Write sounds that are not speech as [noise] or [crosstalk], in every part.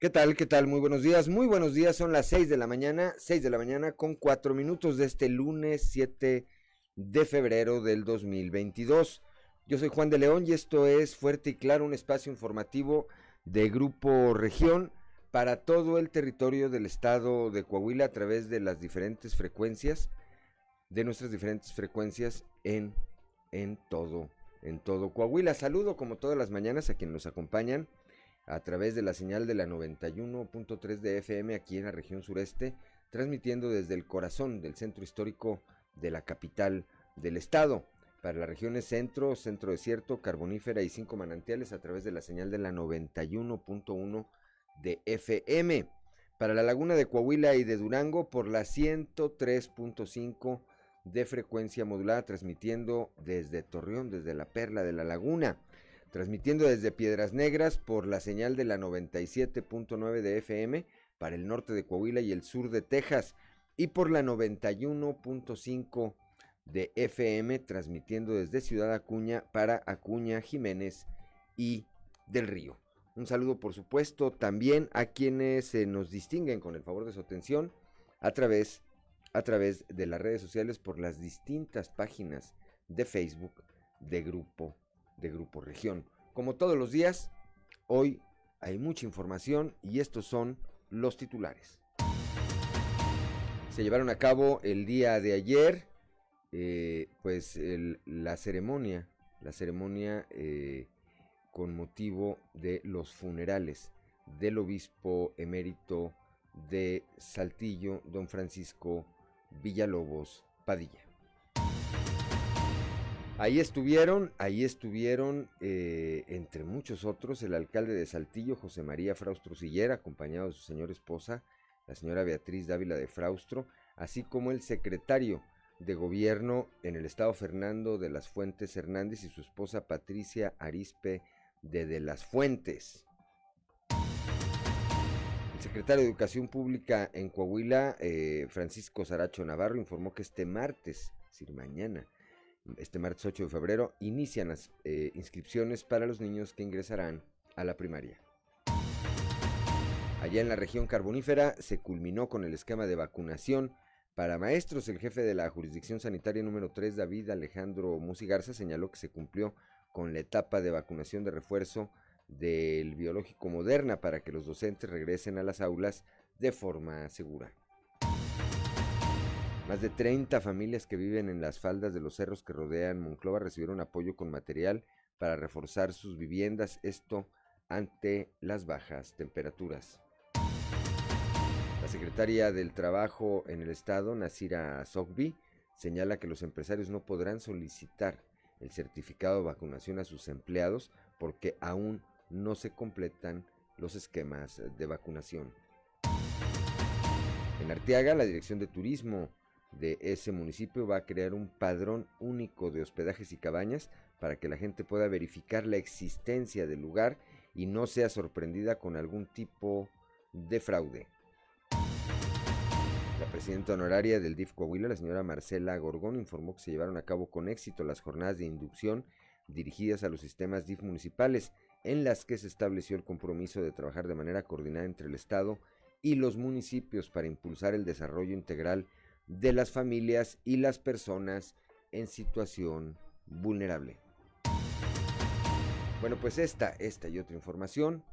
¿Qué tal? ¿Qué tal? Muy buenos días. Muy buenos días. Son las 6 de la mañana, 6 de la mañana con 4 minutos de este lunes 7 de febrero del 2022. Yo soy Juan de León y esto es Fuerte y Claro, un espacio informativo de Grupo Región para todo el territorio del estado de Coahuila a través de las diferentes frecuencias, de nuestras diferentes frecuencias en, en todo, en todo Coahuila. Saludo como todas las mañanas a quienes nos acompañan a través de la señal de la 91.3 de FM aquí en la región sureste, transmitiendo desde el corazón del centro histórico de la capital del estado. Para las regiones centro, centro desierto, carbonífera y cinco manantiales a través de la señal de la 91.1 de FM. Para la laguna de Coahuila y de Durango por la 103.5 de frecuencia modulada, transmitiendo desde Torreón, desde la perla de la laguna transmitiendo desde Piedras Negras por la señal de la 97.9 de FM para el norte de Coahuila y el sur de Texas y por la 91.5 de FM transmitiendo desde Ciudad Acuña para Acuña, Jiménez y del Río. Un saludo por supuesto también a quienes se nos distinguen con el favor de su atención a través, a través de las redes sociales por las distintas páginas de Facebook de Grupo de Grupo Región. Como todos los días, hoy hay mucha información y estos son los titulares. Se llevaron a cabo el día de ayer, eh, pues la ceremonia, la ceremonia eh, con motivo de los funerales del obispo emérito de Saltillo, don Francisco Villalobos Padilla. Ahí estuvieron, ahí estuvieron, eh, entre muchos otros, el alcalde de Saltillo, José María Fraustro Sillera, acompañado de su señora esposa, la señora Beatriz Dávila de Fraustro, así como el secretario de gobierno en el estado Fernando de las Fuentes Hernández y su esposa Patricia Arispe de De las Fuentes. El secretario de Educación Pública en Coahuila, eh, Francisco Saracho Navarro, informó que este martes, es decir, mañana, este martes 8 de febrero, inician las eh, inscripciones para los niños que ingresarán a la primaria. Allá en la región carbonífera se culminó con el esquema de vacunación para maestros. El jefe de la jurisdicción sanitaria número 3, David Alejandro Musigarza, señaló que se cumplió con la etapa de vacunación de refuerzo del biológico Moderna para que los docentes regresen a las aulas de forma segura. Más de 30 familias que viven en las faldas de los cerros que rodean Monclova recibieron apoyo con material para reforzar sus viviendas, esto ante las bajas temperaturas. La secretaria del Trabajo en el Estado, Nasira Sogbi, señala que los empresarios no podrán solicitar el certificado de vacunación a sus empleados porque aún no se completan los esquemas de vacunación. En Arteaga, la Dirección de Turismo de ese municipio va a crear un padrón único de hospedajes y cabañas para que la gente pueda verificar la existencia del lugar y no sea sorprendida con algún tipo de fraude. La presidenta honoraria del DIF Coahuila, la señora Marcela Gorgón, informó que se llevaron a cabo con éxito las jornadas de inducción dirigidas a los sistemas DIF municipales, en las que se estableció el compromiso de trabajar de manera coordinada entre el Estado y los municipios para impulsar el desarrollo integral de las familias y las personas en situación vulnerable. Bueno, pues esta, esta y otra información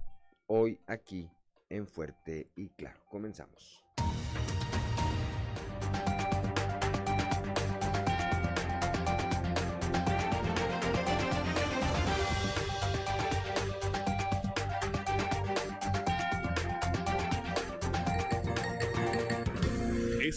hoy aquí en Fuerte y Claro. Comenzamos.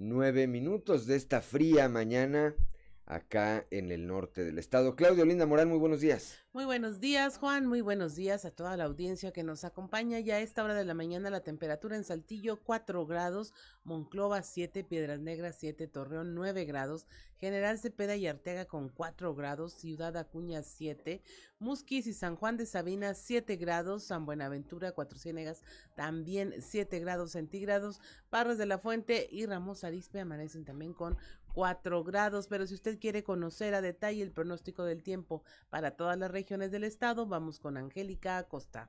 Nueve minutos de esta fría mañana acá en el norte del estado. Claudio Linda Morán, muy buenos días. Muy buenos días, Juan. Muy buenos días a toda la audiencia que nos acompaña. Ya a esta hora de la mañana la temperatura en Saltillo 4 grados, Monclova 7, Piedras Negras 7, Torreón 9 grados, General Cepeda y Arteaga con 4 grados, Ciudad Acuña 7, Musquis y San Juan de Sabina 7 grados, San Buenaventura, Cuatro Ciénegas también 7 grados centígrados, Parras de la Fuente y Ramos Arispe amanecen también con 4 grados, pero si usted quiere conocer a detalle el pronóstico del tiempo para todas las regiones del estado, vamos con Angélica Acosta.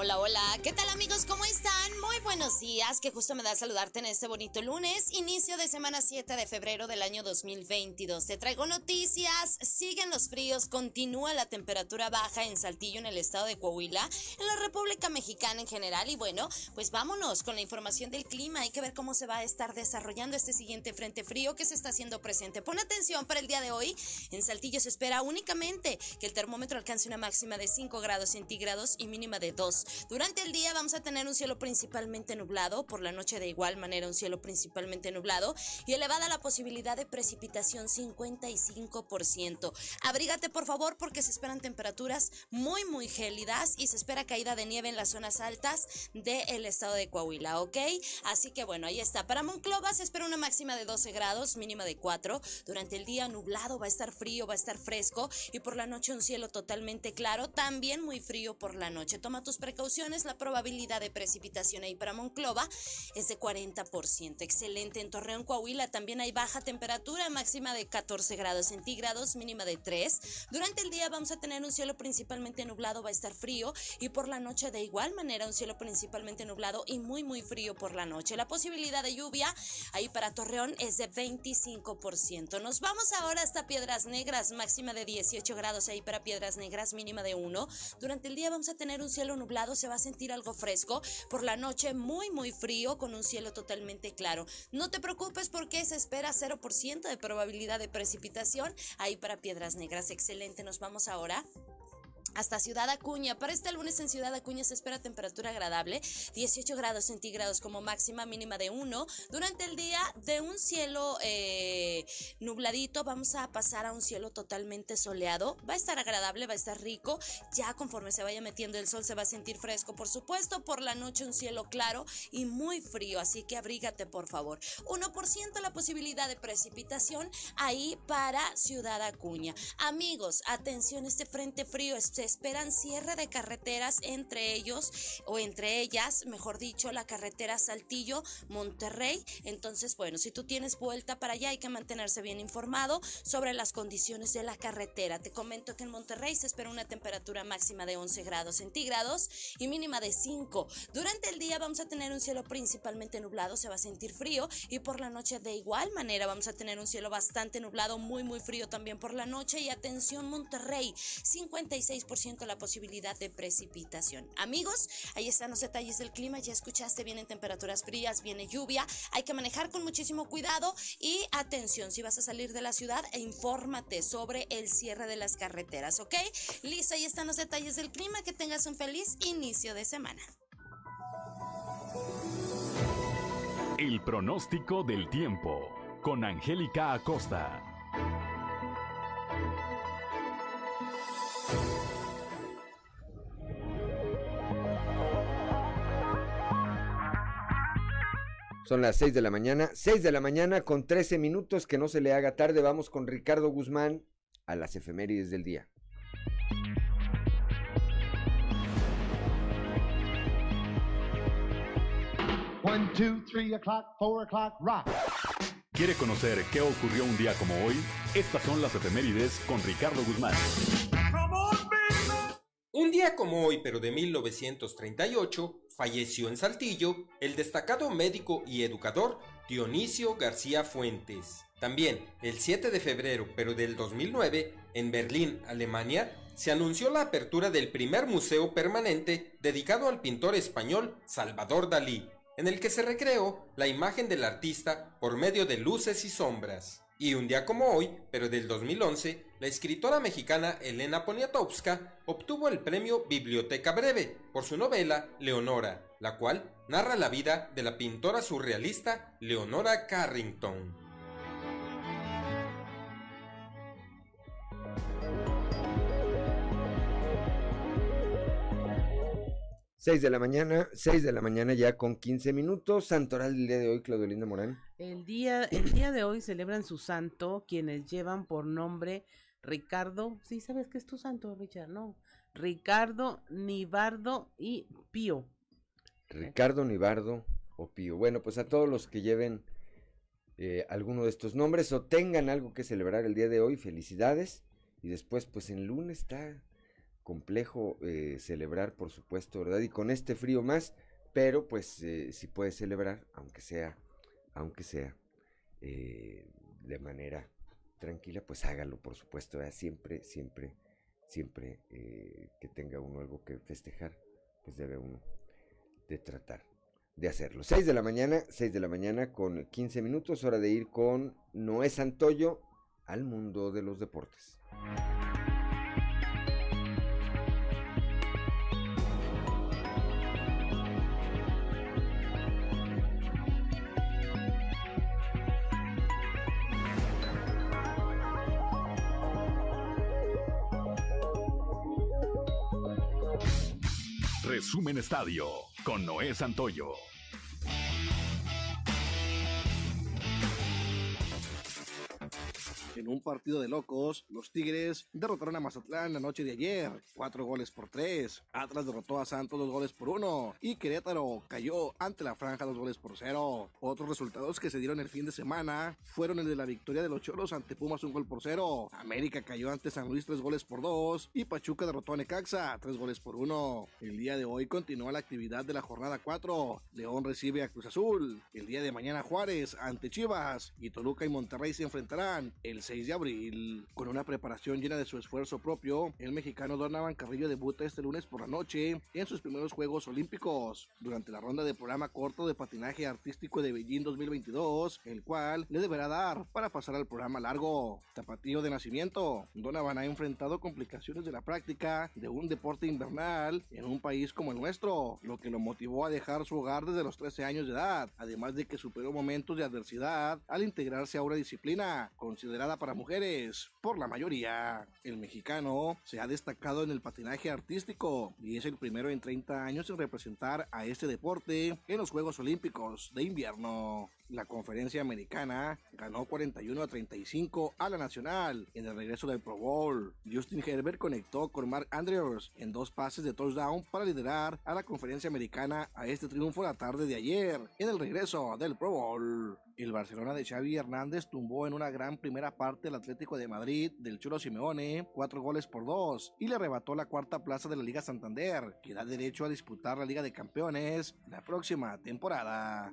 Hola, hola, ¿qué tal amigos? ¿Cómo están? Muy buenos días, que justo me da saludarte en este bonito lunes, inicio de semana 7 de febrero del año 2022. Te traigo noticias, siguen los fríos, continúa la temperatura baja en Saltillo, en el estado de Coahuila, en la República Mexicana en general y bueno, pues vámonos con la información del clima, hay que ver cómo se va a estar desarrollando este siguiente frente frío que se está haciendo presente. Pon atención para el día de hoy, en Saltillo se espera únicamente que el termómetro alcance una máxima de 5 grados centígrados y mínima de 2. Durante el día vamos a tener un cielo principalmente nublado, por la noche de igual manera un cielo principalmente nublado y elevada la posibilidad de precipitación 55%. Abrígate por favor porque se esperan temperaturas muy muy gélidas y se espera caída de nieve en las zonas altas del estado de Coahuila, ¿ok? Así que bueno, ahí está. Para Monclova se espera una máxima de 12 grados, mínima de 4. Durante el día nublado, va a estar frío, va a estar fresco y por la noche un cielo totalmente claro, también muy frío por la noche. Toma tus precauciones la probabilidad de precipitación ahí para Monclova es de 40%. Excelente. En Torreón, Coahuila también hay baja temperatura, máxima de 14 grados centígrados, mínima de 3. Durante el día vamos a tener un cielo principalmente nublado, va a estar frío y por la noche de igual manera un cielo principalmente nublado y muy muy frío por la noche. La posibilidad de lluvia ahí para Torreón es de 25%. Nos vamos ahora hasta Piedras Negras, máxima de 18 grados ahí para Piedras Negras, mínima de 1. Durante el día vamos a tener un cielo nublado se va a sentir algo fresco, por la noche muy muy frío con un cielo totalmente claro. No te preocupes porque se espera 0% de probabilidad de precipitación ahí para Piedras Negras. Excelente, nos vamos ahora hasta Ciudad Acuña. Para este lunes en Ciudad Acuña se espera temperatura agradable, 18 grados centígrados como máxima mínima de 1. Durante el día de un cielo eh, nubladito vamos a pasar a un cielo totalmente soleado. Va a estar agradable, va a estar rico. Ya conforme se vaya metiendo el sol se va a sentir fresco, por supuesto. Por la noche un cielo claro y muy frío, así que abrígate por favor. 1% la posibilidad de precipitación ahí para Ciudad Acuña. Amigos, atención, este frente frío se esperan cierre de carreteras entre ellos o entre ellas, mejor dicho, la carretera Saltillo Monterrey. Entonces, bueno, si tú tienes vuelta para allá hay que mantenerse bien informado sobre las condiciones de la carretera. Te comento que en Monterrey se espera una temperatura máxima de 11 grados centígrados y mínima de 5. Durante el día vamos a tener un cielo principalmente nublado, se va a sentir frío y por la noche de igual manera vamos a tener un cielo bastante nublado, muy muy frío también por la noche y atención Monterrey, 56 la posibilidad de precipitación. Amigos, ahí están los detalles del clima. Ya escuchaste, vienen temperaturas frías, viene lluvia. Hay que manejar con muchísimo cuidado y atención, si vas a salir de la ciudad, infórmate sobre el cierre de las carreteras, ¿ok? Listo, ahí están los detalles del clima. Que tengas un feliz inicio de semana. El pronóstico del tiempo con Angélica Acosta. Son las 6 de la mañana, 6 de la mañana con 13 minutos, que no se le haga tarde. Vamos con Ricardo Guzmán a las efemérides del día. One, two, three o'clock, four o'clock, rock. ¿Quiere conocer qué ocurrió un día como hoy? Estas son las efemérides con Ricardo Guzmán. Un día como hoy, pero de 1938, falleció en Saltillo el destacado médico y educador Dionisio García Fuentes. También, el 7 de febrero, pero del 2009, en Berlín, Alemania, se anunció la apertura del primer museo permanente dedicado al pintor español Salvador Dalí, en el que se recreó la imagen del artista por medio de luces y sombras. Y un día como hoy, pero del 2011, la escritora mexicana Elena Poniatowska obtuvo el premio Biblioteca Breve por su novela Leonora, la cual narra la vida de la pintora surrealista Leonora Carrington. 6 de la mañana, 6 de la mañana ya con 15 minutos. Santoral del día de hoy, Claudio Linda Morán. El día, el día de hoy celebran su santo quienes llevan por nombre Ricardo. Sí, ¿sabes qué es tu santo, Richard? No. Ricardo, Nibardo y Pío. Ricardo, Nibardo o Pío. Bueno, pues a todos los que lleven eh, alguno de estos nombres o tengan algo que celebrar el día de hoy, felicidades. Y después, pues en lunes está complejo eh, celebrar, por supuesto, ¿verdad? Y con este frío más, pero pues eh, si puede celebrar, aunque sea, aunque sea eh, de manera tranquila, pues hágalo, por supuesto, siempre, siempre, siempre que tenga uno algo que festejar, pues debe uno de tratar de hacerlo. 6 de la mañana, 6 de la mañana con 15 minutos, hora de ir con Noé Santoyo al mundo de los deportes. Estadio con Noé Santoyo. En un partido de locos, los Tigres derrotaron a Mazatlán la noche de ayer, cuatro goles por tres. Atlas derrotó a Santos dos goles por uno y Querétaro cayó ante la franja dos goles por cero. Otros resultados que se dieron el fin de semana fueron el de la victoria de los Choros ante Pumas un gol por cero. América cayó ante San Luis tres goles por dos y Pachuca derrotó a Necaxa tres goles por uno. El día de hoy continúa la actividad de la jornada 4. León recibe a Cruz Azul. El día de mañana Juárez ante Chivas y Toluca y Monterrey se enfrentarán el 6 de abril. Con una preparación llena de su esfuerzo propio, el mexicano Donovan Carrillo debuta este lunes por la noche en sus primeros Juegos Olímpicos, durante la ronda de programa corto de patinaje artístico de Beijing 2022, el cual le deberá dar para pasar al programa largo. Tapatío de nacimiento, Donovan ha enfrentado complicaciones de la práctica de un deporte invernal en un país como el nuestro, lo que lo motivó a dejar su hogar desde los 13 años de edad, además de que superó momentos de adversidad al integrarse a una disciplina considerada para mujeres, por la mayoría. El mexicano se ha destacado en el patinaje artístico y es el primero en 30 años en representar a este deporte en los Juegos Olímpicos de invierno. La conferencia americana ganó 41 a 35 a la nacional en el regreso del Pro Bowl. Justin Herbert conectó con Mark Andrews en dos pases de touchdown para liderar a la conferencia americana a este triunfo la tarde de ayer en el regreso del Pro Bowl. El Barcelona de Xavi Hernández tumbó en una gran primera parte el Atlético de Madrid del Cholo Simeone, cuatro goles por dos, y le arrebató la cuarta plaza de la Liga Santander, que da derecho a disputar la Liga de Campeones la próxima temporada.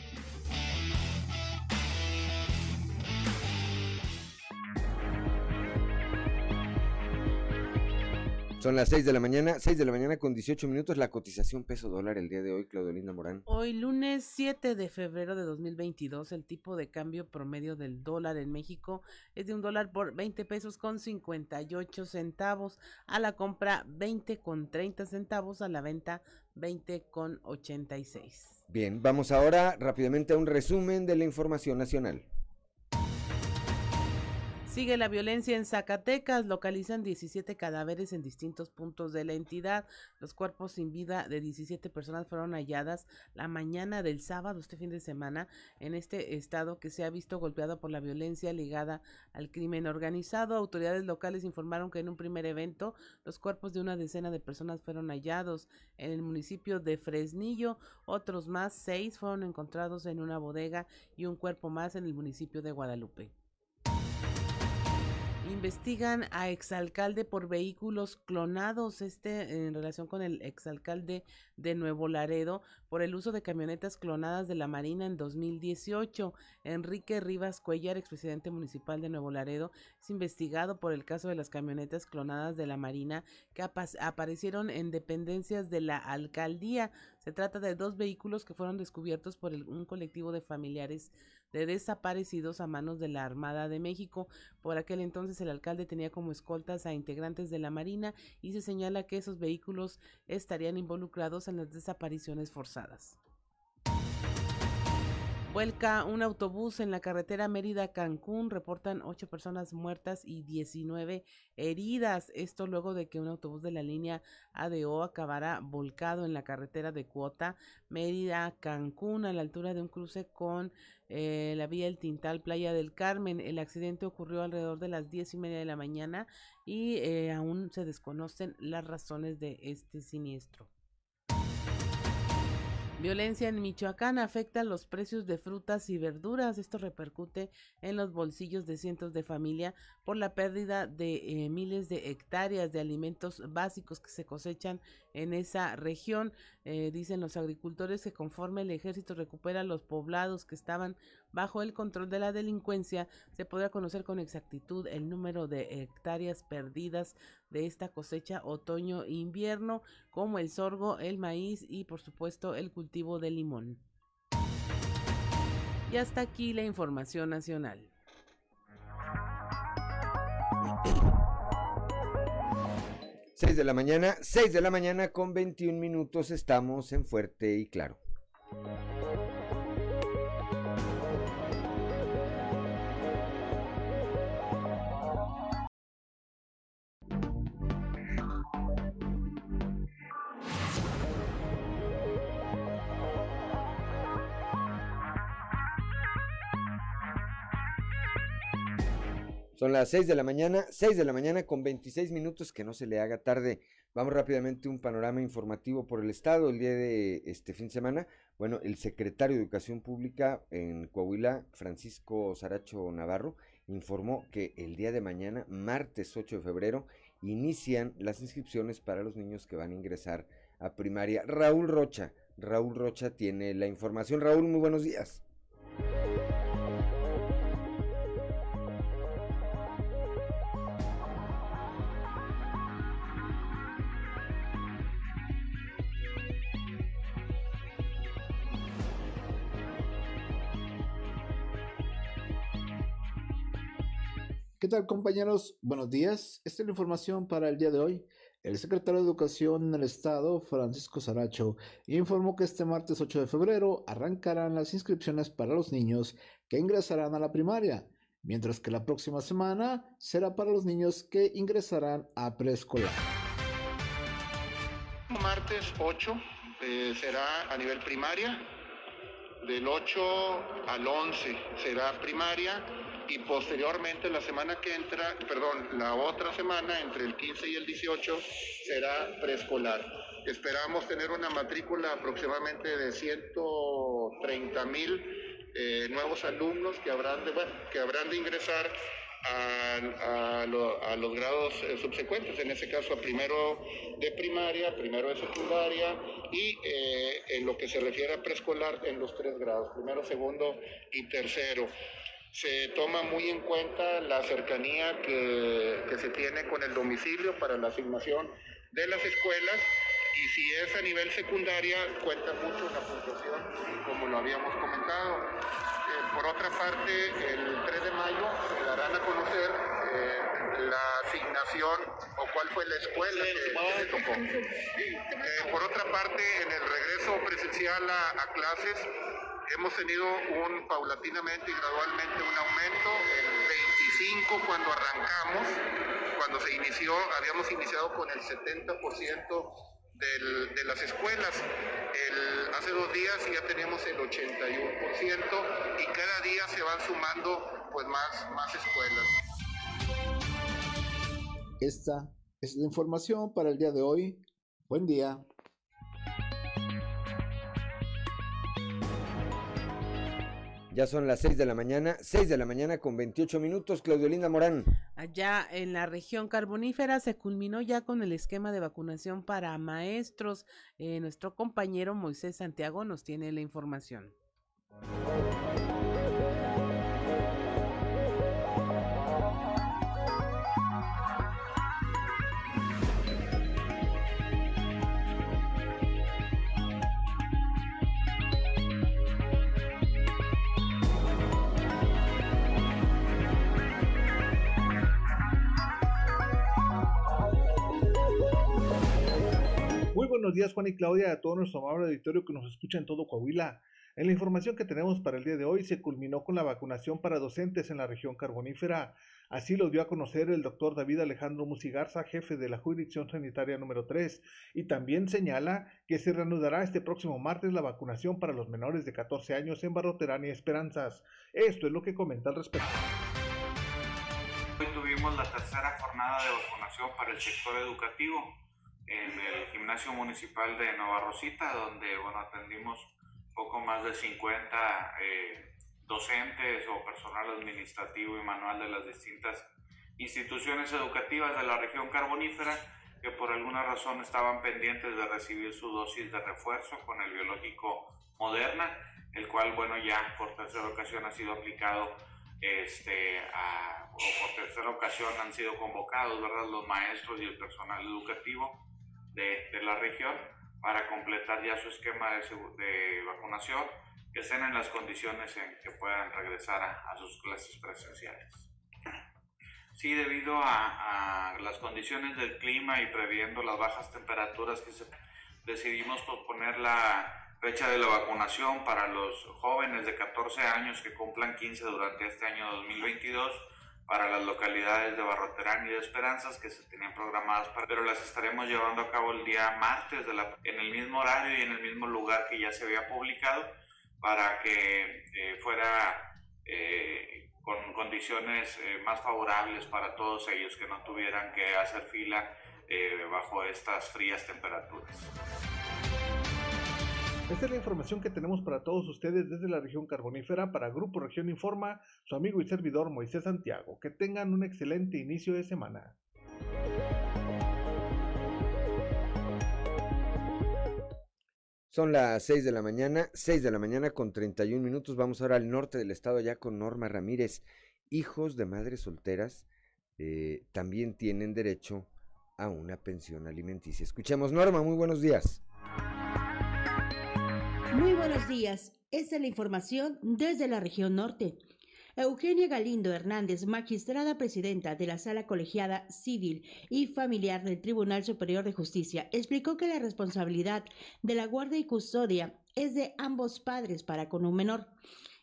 Son las 6 de la mañana, 6 de la mañana con 18 minutos, la cotización peso dólar el día de hoy, Claudelina Morán. Hoy lunes 7 de febrero de 2022, el tipo de cambio promedio del dólar en México es de un dólar por 20 pesos con 58 centavos, a la compra 20 con 30 centavos, a la venta 20 con 86. Bien, vamos ahora rápidamente a un resumen de la información nacional. Sigue la violencia en Zacatecas, localizan 17 cadáveres en distintos puntos de la entidad. Los cuerpos sin vida de 17 personas fueron halladas la mañana del sábado, este fin de semana, en este estado que se ha visto golpeado por la violencia ligada al crimen organizado. Autoridades locales informaron que en un primer evento los cuerpos de una decena de personas fueron hallados en el municipio de Fresnillo. Otros más, seis, fueron encontrados en una bodega y un cuerpo más en el municipio de Guadalupe. Investigan a exalcalde por vehículos clonados, este en relación con el exalcalde de Nuevo Laredo, por el uso de camionetas clonadas de la Marina en 2018. Enrique Rivas Cuellar, expresidente municipal de Nuevo Laredo, es investigado por el caso de las camionetas clonadas de la Marina que aparecieron en dependencias de la alcaldía. Se trata de dos vehículos que fueron descubiertos por un colectivo de familiares de desaparecidos a manos de la Armada de México. Por aquel entonces el alcalde tenía como escoltas a integrantes de la Marina y se señala que esos vehículos estarían involucrados en las desapariciones forzadas. Vuelca un autobús en la carretera Mérida-Cancún. Reportan ocho personas muertas y 19 heridas. Esto luego de que un autobús de la línea ADO acabara volcado en la carretera de Cuota Mérida-Cancún a la altura de un cruce con eh, la vía El Tintal, Playa del Carmen. El accidente ocurrió alrededor de las diez y media de la mañana y eh, aún se desconocen las razones de este siniestro. Violencia en Michoacán afecta los precios de frutas y verduras. Esto repercute en los bolsillos de cientos de familias por la pérdida de eh, miles de hectáreas de alimentos básicos que se cosechan en esa región. Eh, dicen los agricultores que conforme el ejército recupera los poblados que estaban bajo el control de la delincuencia, se podrá conocer con exactitud el número de hectáreas perdidas de esta cosecha otoño-invierno, como el sorgo, el maíz y por supuesto el cultivo de limón. Y hasta aquí la información nacional. Seis de la mañana, 6 de la mañana con 21 minutos estamos en Fuerte y Claro. Son las 6 de la mañana, 6 de la mañana con 26 minutos, que no se le haga tarde. Vamos rápidamente un panorama informativo por el estado el día de este fin de semana. Bueno, el secretario de Educación Pública en Coahuila, Francisco Saracho Navarro, informó que el día de mañana, martes 8 de febrero, inician las inscripciones para los niños que van a ingresar a primaria. Raúl Rocha, Raúl Rocha tiene la información. Raúl, muy buenos días. Compañeros? Buenos días. Esta es la información para el día de hoy. El secretario de Educación en el Estado, Francisco Saracho, informó que este martes 8 de febrero arrancarán las inscripciones para los niños que ingresarán a la primaria, mientras que la próxima semana será para los niños que ingresarán a preescolar. Martes 8 eh, será a nivel primaria, del 8 al 11 será primaria y posteriormente la semana que entra, perdón, la otra semana, entre el 15 y el 18, será preescolar. Esperamos tener una matrícula aproximadamente de 130 mil eh, nuevos alumnos que habrán de, que habrán de ingresar a, los grados eh, subsecuentes, en ese caso a primero de primaria, primero de secundaria y eh, en lo que se refiere a preescolar en los tres grados, primero, segundo y tercero se toma muy en cuenta la cercanía que, se tiene con el domicilio para la asignación de las escuelas y si es a nivel secundaria cuenta mucho la puntuación como lo habíamos comentado. Eh, por otra parte, el 3 de mayo se darán a conocer eh, la asignación o cuál fue la escuela que, se tocó. [laughs] Eh, por otra parte, en el regreso presencial a clases, hemos tenido un paulatinamente y gradualmente un aumento. El 25 cuando arrancamos, cuando se inició, habíamos iniciado con el 70% de las escuelas. hace dos días ya tenemos el 81% y cada día se van sumando pues más, más escuelas. Esta es la información para el día de hoy. Buen día. Ya son las 6 de la mañana, 6 de la mañana con 28 minutos. Claudio Linda Morán. Allá en la región carbonífera se culminó ya con el esquema de vacunación para maestros. Eh, nuestro compañero Moisés Santiago nos tiene la información. Buenos días, Juan y Claudia, a todo nuestro amable auditorio que nos escucha en todo Coahuila. En la información que tenemos para el día de hoy, se culminó con la vacunación para docentes en la región carbonífera. Así lo dio a conocer el doctor David Alejandro Musigarza, jefe de la jurisdicción sanitaria número 3, y también señala que se reanudará este próximo martes la vacunación para los menores de 14 años en Barroterán y Esperanzas. Esto es lo que comenta al respecto. Hoy tuvimos la tercera jornada de vacunación para el sector educativo en el gimnasio municipal de Nueva Rosita, donde bueno, atendimos poco más de 50 eh, docentes o personal administrativo y manual de las distintas instituciones educativas de la región carbonífera que por alguna razón estaban pendientes de recibir su dosis de refuerzo con el biológico Moderna, el cual, bueno, ya por tercera ocasión ha sido aplicado, este, o por tercera ocasión han sido convocados, ¿verdad?, los maestros y el personal educativo de, la región para completar ya su esquema de, vacunación, que estén en las condiciones en que puedan regresar a, sus clases presenciales. Sí, debido a, las condiciones del clima y previendo las bajas temperaturas que se, decidimos posponer la fecha de la vacunación para los jóvenes de 14 años que cumplan 15 durante este año 2022 para las localidades de Barroterán y de Esperanzas que se tenían programadas, para, pero las estaremos llevando a cabo el día martes de la, en el mismo horario y en el mismo lugar que ya se había publicado para que eh, fuera eh, con condiciones eh, más favorables para todos ellos, que no tuvieran que hacer fila bajo estas frías temperaturas. Esta es la información que tenemos para todos ustedes desde la región carbonífera para Grupo Región Informa, su amigo y servidor Moisés Santiago. Que tengan un excelente inicio de semana. Son las 6 de la mañana, 6 de la mañana con 31 minutos. Vamos ahora al norte del estado ya con Norma Ramírez. Hijos de madres solteras eh, también tienen derecho a una pensión alimenticia. Escuchemos Norma, muy buenos días. Muy buenos días. Esta es la información desde la región norte. Eugenia Galindo Hernández, magistrada presidenta de la Sala Colegiada Civil y Familiar del Tribunal Superior de Justicia, explicó que la responsabilidad de la guardia y custodia es de ambos padres para con un menor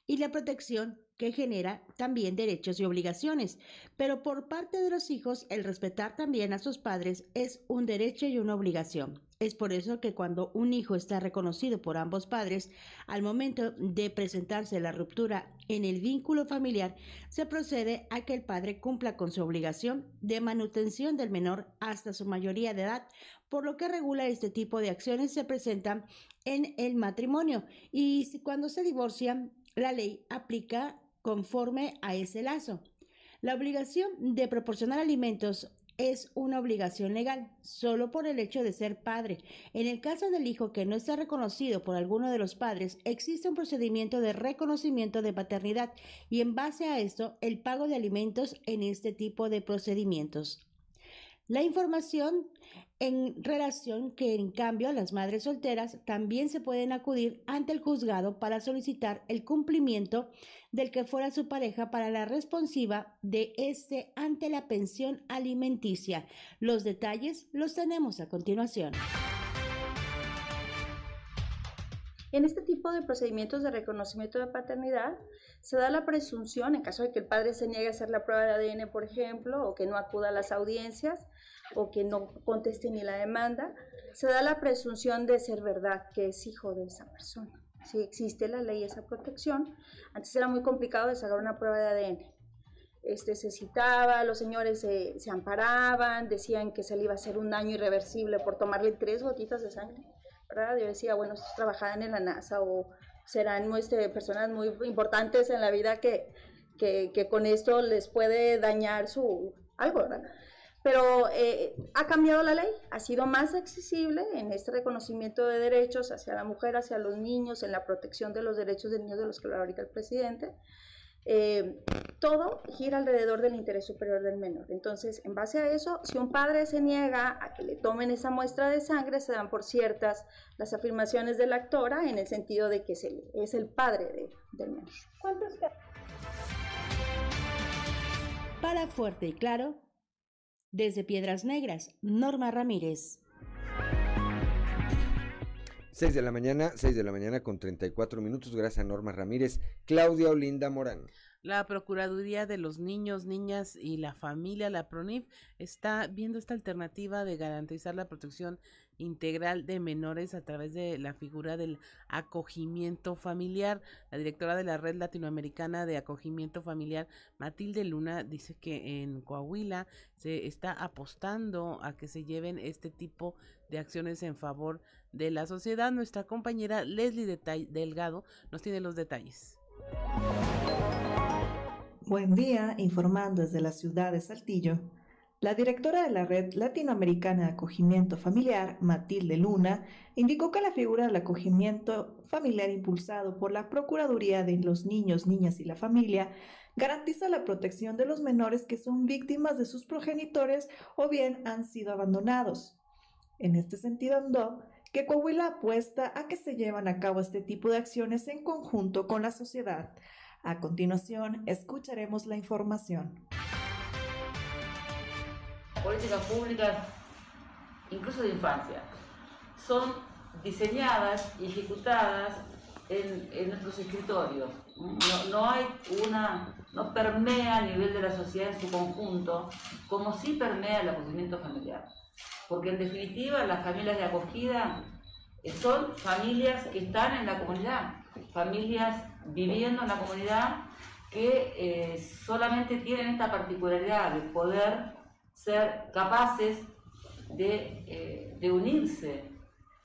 y la protección que genera también derechos y obligaciones, pero por parte de los hijos el respetar también a sus padres es un derecho y una obligación. Es por eso que cuando un hijo está reconocido por ambos padres, al momento de presentarse la ruptura en el vínculo familiar, se procede a que el padre cumpla con su obligación de manutención del menor hasta su mayoría de edad, por lo que regula este tipo de acciones se presentan en el matrimonio y cuando se divorcian, la ley aplica conforme a ese lazo. La obligación de proporcionar alimentos es una obligación legal, solo por el hecho de ser padre. En el caso del hijo que no está reconocido por alguno de los padres, existe un procedimiento de reconocimiento de paternidad y en base a esto el pago de alimentos en este tipo de procedimientos. La información en relación que en cambio las madres solteras también se pueden acudir ante el juzgado para solicitar el cumplimiento del que fuera su pareja para la responsiva de este ante la pensión alimenticia. Los detalles los tenemos a continuación. En este tipo de procedimientos de reconocimiento de paternidad se da la presunción, en caso de que el padre se niegue a hacer la prueba de ADN, por ejemplo, o que no acuda a las audiencias, o que no conteste ni la demanda, se da la presunción de ser verdad que es hijo de esa persona. Si existe la ley esa protección, antes era muy complicado de sacar una prueba de ADN. Este, se citaba, los señores se, se amparaban, decían que se le iba a hacer un daño irreversible por tomarle tres gotitas de sangre. ¿verdad? Yo decía, bueno, esto es trabajada en la NASA o serán este, personas muy importantes en la vida que, que, que con esto les puede dañar su algo, ¿verdad? Pero eh, ha cambiado la ley, ha sido más accesible en este reconocimiento de derechos hacia la mujer, hacia los niños, en la protección de los derechos de niños de los que habla ahorita el presidente. Eh, todo gira alrededor del interés superior del menor. Entonces, en base a eso, si un padre se niega a que le tomen esa muestra de sangre, se dan por ciertas las afirmaciones de la actora en el sentido de que es el, es el padre de, del menor. ¿Cuántos Para Fuerte y Claro, desde Piedras Negras, Norma Ramírez. 6 de la mañana, 6 de la mañana con 34 minutos, gracias a Norma Ramírez. Claudia Olinda Morán. La Procuraduría de los Niños, Niñas y la Familia, la PRONIF, está viendo esta alternativa de garantizar la protección integral de menores a través de la figura del acogimiento familiar. La directora de la Red Latinoamericana de Acogimiento Familiar, Matilde Luna, dice que en Coahuila se está apostando a que se lleven este tipo de acciones en favor de la sociedad. Nuestra compañera Leslie Delgado nos tiene los detalles. Buen día, informando desde la ciudad de Saltillo. La directora de la Red Latinoamericana de Acogimiento Familiar, Matilde Luna, indicó que la figura del acogimiento familiar impulsado por la Procuraduría de los Niños, Niñas y la Familia garantiza la protección de los menores que son víctimas de sus progenitores o bien han sido abandonados. En este sentido, andó que Coahuila apuesta a que se llevan a cabo este tipo de acciones en conjunto con la sociedad. A continuación, escucharemos la información políticas públicas, incluso de infancia, son diseñadas y ejecutadas en, nuestros escritorios. No, hay una, no permea a nivel de la sociedad en su conjunto, como sí permea el acogimiento familiar. Porque en definitiva las familias de acogida eh, son familias que están en la comunidad, familias viviendo en la comunidad que eh, solamente tienen esta particularidad de poder ser capaces eh, de, unirse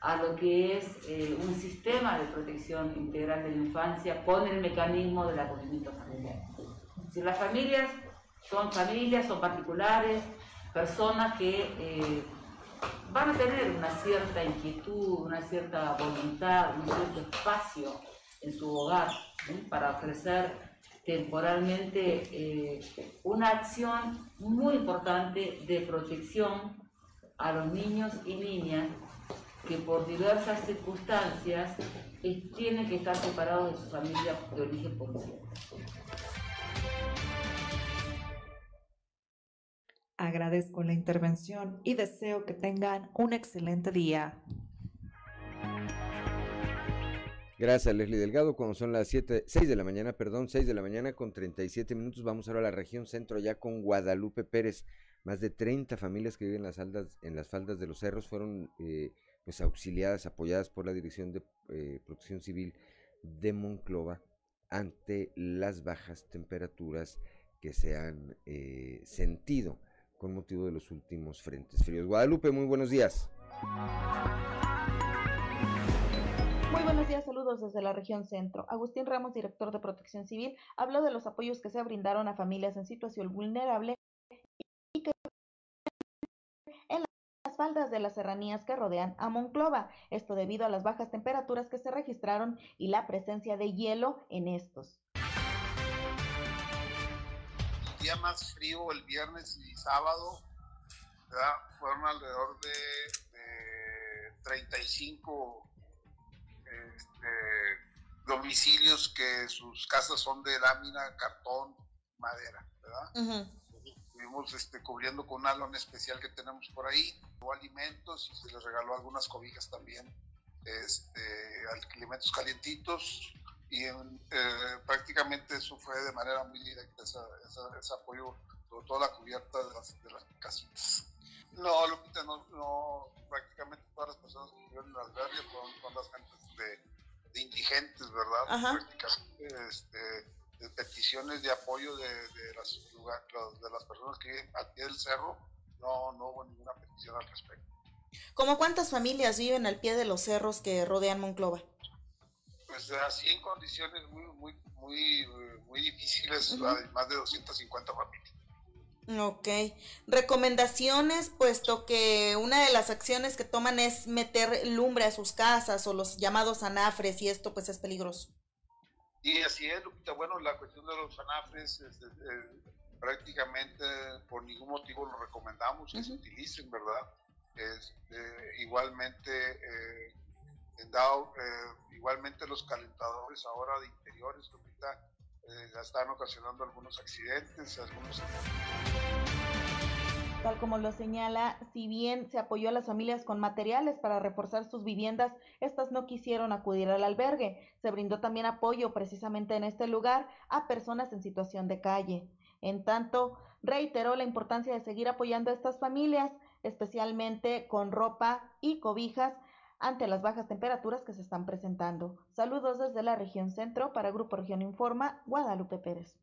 a lo que es eh, un sistema de protección integral de la infancia con el mecanismo del acogimiento familiar. Si las familias son familias, son particulares, personas que eh, van a tener una cierta inquietud, una cierta voluntad, un cierto espacio en su hogar para ofrecer temporalmente eh, una acción muy importante de protección a los niños y niñas que por diversas circunstancias tienen que estar separados de su familia de origen por Agradezco la intervención y deseo que tengan un excelente día. Gracias, Leslie Delgado. Cuando son las 7, 6 de la mañana, perdón, 6 de la mañana con 37 minutos, vamos ahora a la región centro, ya con Guadalupe Pérez. Más de 30 familias que viven en las, faldas, en las faldas de los cerros fueron eh, pues auxiliadas, apoyadas por la Dirección de eh, Protección Civil de Monclova ante las bajas temperaturas que se han eh, sentido con motivo de los últimos frentes fríos. Guadalupe, muy buenos días. Muy buenos días, saludos desde la región centro. Agustín Ramos, director de Protección Civil, habló de los apoyos que se brindaron a familias en situación vulnerable y que en las faldas de las serranías que rodean a Monclova, esto debido a las bajas temperaturas que se registraron y la presencia de hielo en estos. Día más frío el viernes y sábado fueron alrededor de, de 35 este, domicilios que sus casas son de lámina, cartón, madera, ¿verdad? Estuvimos este, cubriendo con un alón especial que tenemos por ahí, o alimentos y se les regaló algunas cobijas también, este, alimentos calientitos y eh, prácticamente eso fue de manera muy directa, ese apoyo, sobre toda la cubierta de las, de las casitas. No, Lupita, no, no, prácticamente todas las personas que viven en las verdes fueron, las gentes de, indigentes, ¿verdad? Prácticamente este, de peticiones de apoyo de, de, las, de las personas que viven al pie del cerro, no, no hubo ninguna petición al respecto. ¿Cómo cuántas familias viven al pie de los cerros que rodean Monclova? Pues así en condiciones muy, muy, muy, muy difíciles, más de 250 familias. Ok. Recomendaciones, puesto que una de las acciones que toman es meter lumbre a sus casas o los llamados anafres y esto pues es peligroso. Y así es, Lupita. Bueno, la cuestión de los anafres este, eh, prácticamente por ningún motivo lo recomendamos que se utilicen, ¿verdad? Este, igualmente, eh, dado, eh, igualmente los calentadores ahora de interiores, Lupita, eh, están ocasionando algunos accidentes, algunos... Tal como lo señala, si bien se apoyó a las familias con materiales para reforzar sus viviendas, estas no quisieron acudir al albergue. Se brindó también apoyo precisamente en este lugar a personas en situación de calle. En tanto, reiteró la importancia de seguir apoyando a estas familias, especialmente con ropa y cobijas ante las bajas temperaturas que se están presentando. Saludos desde la región centro para Grupo Región Informa, Guadalupe Pérez.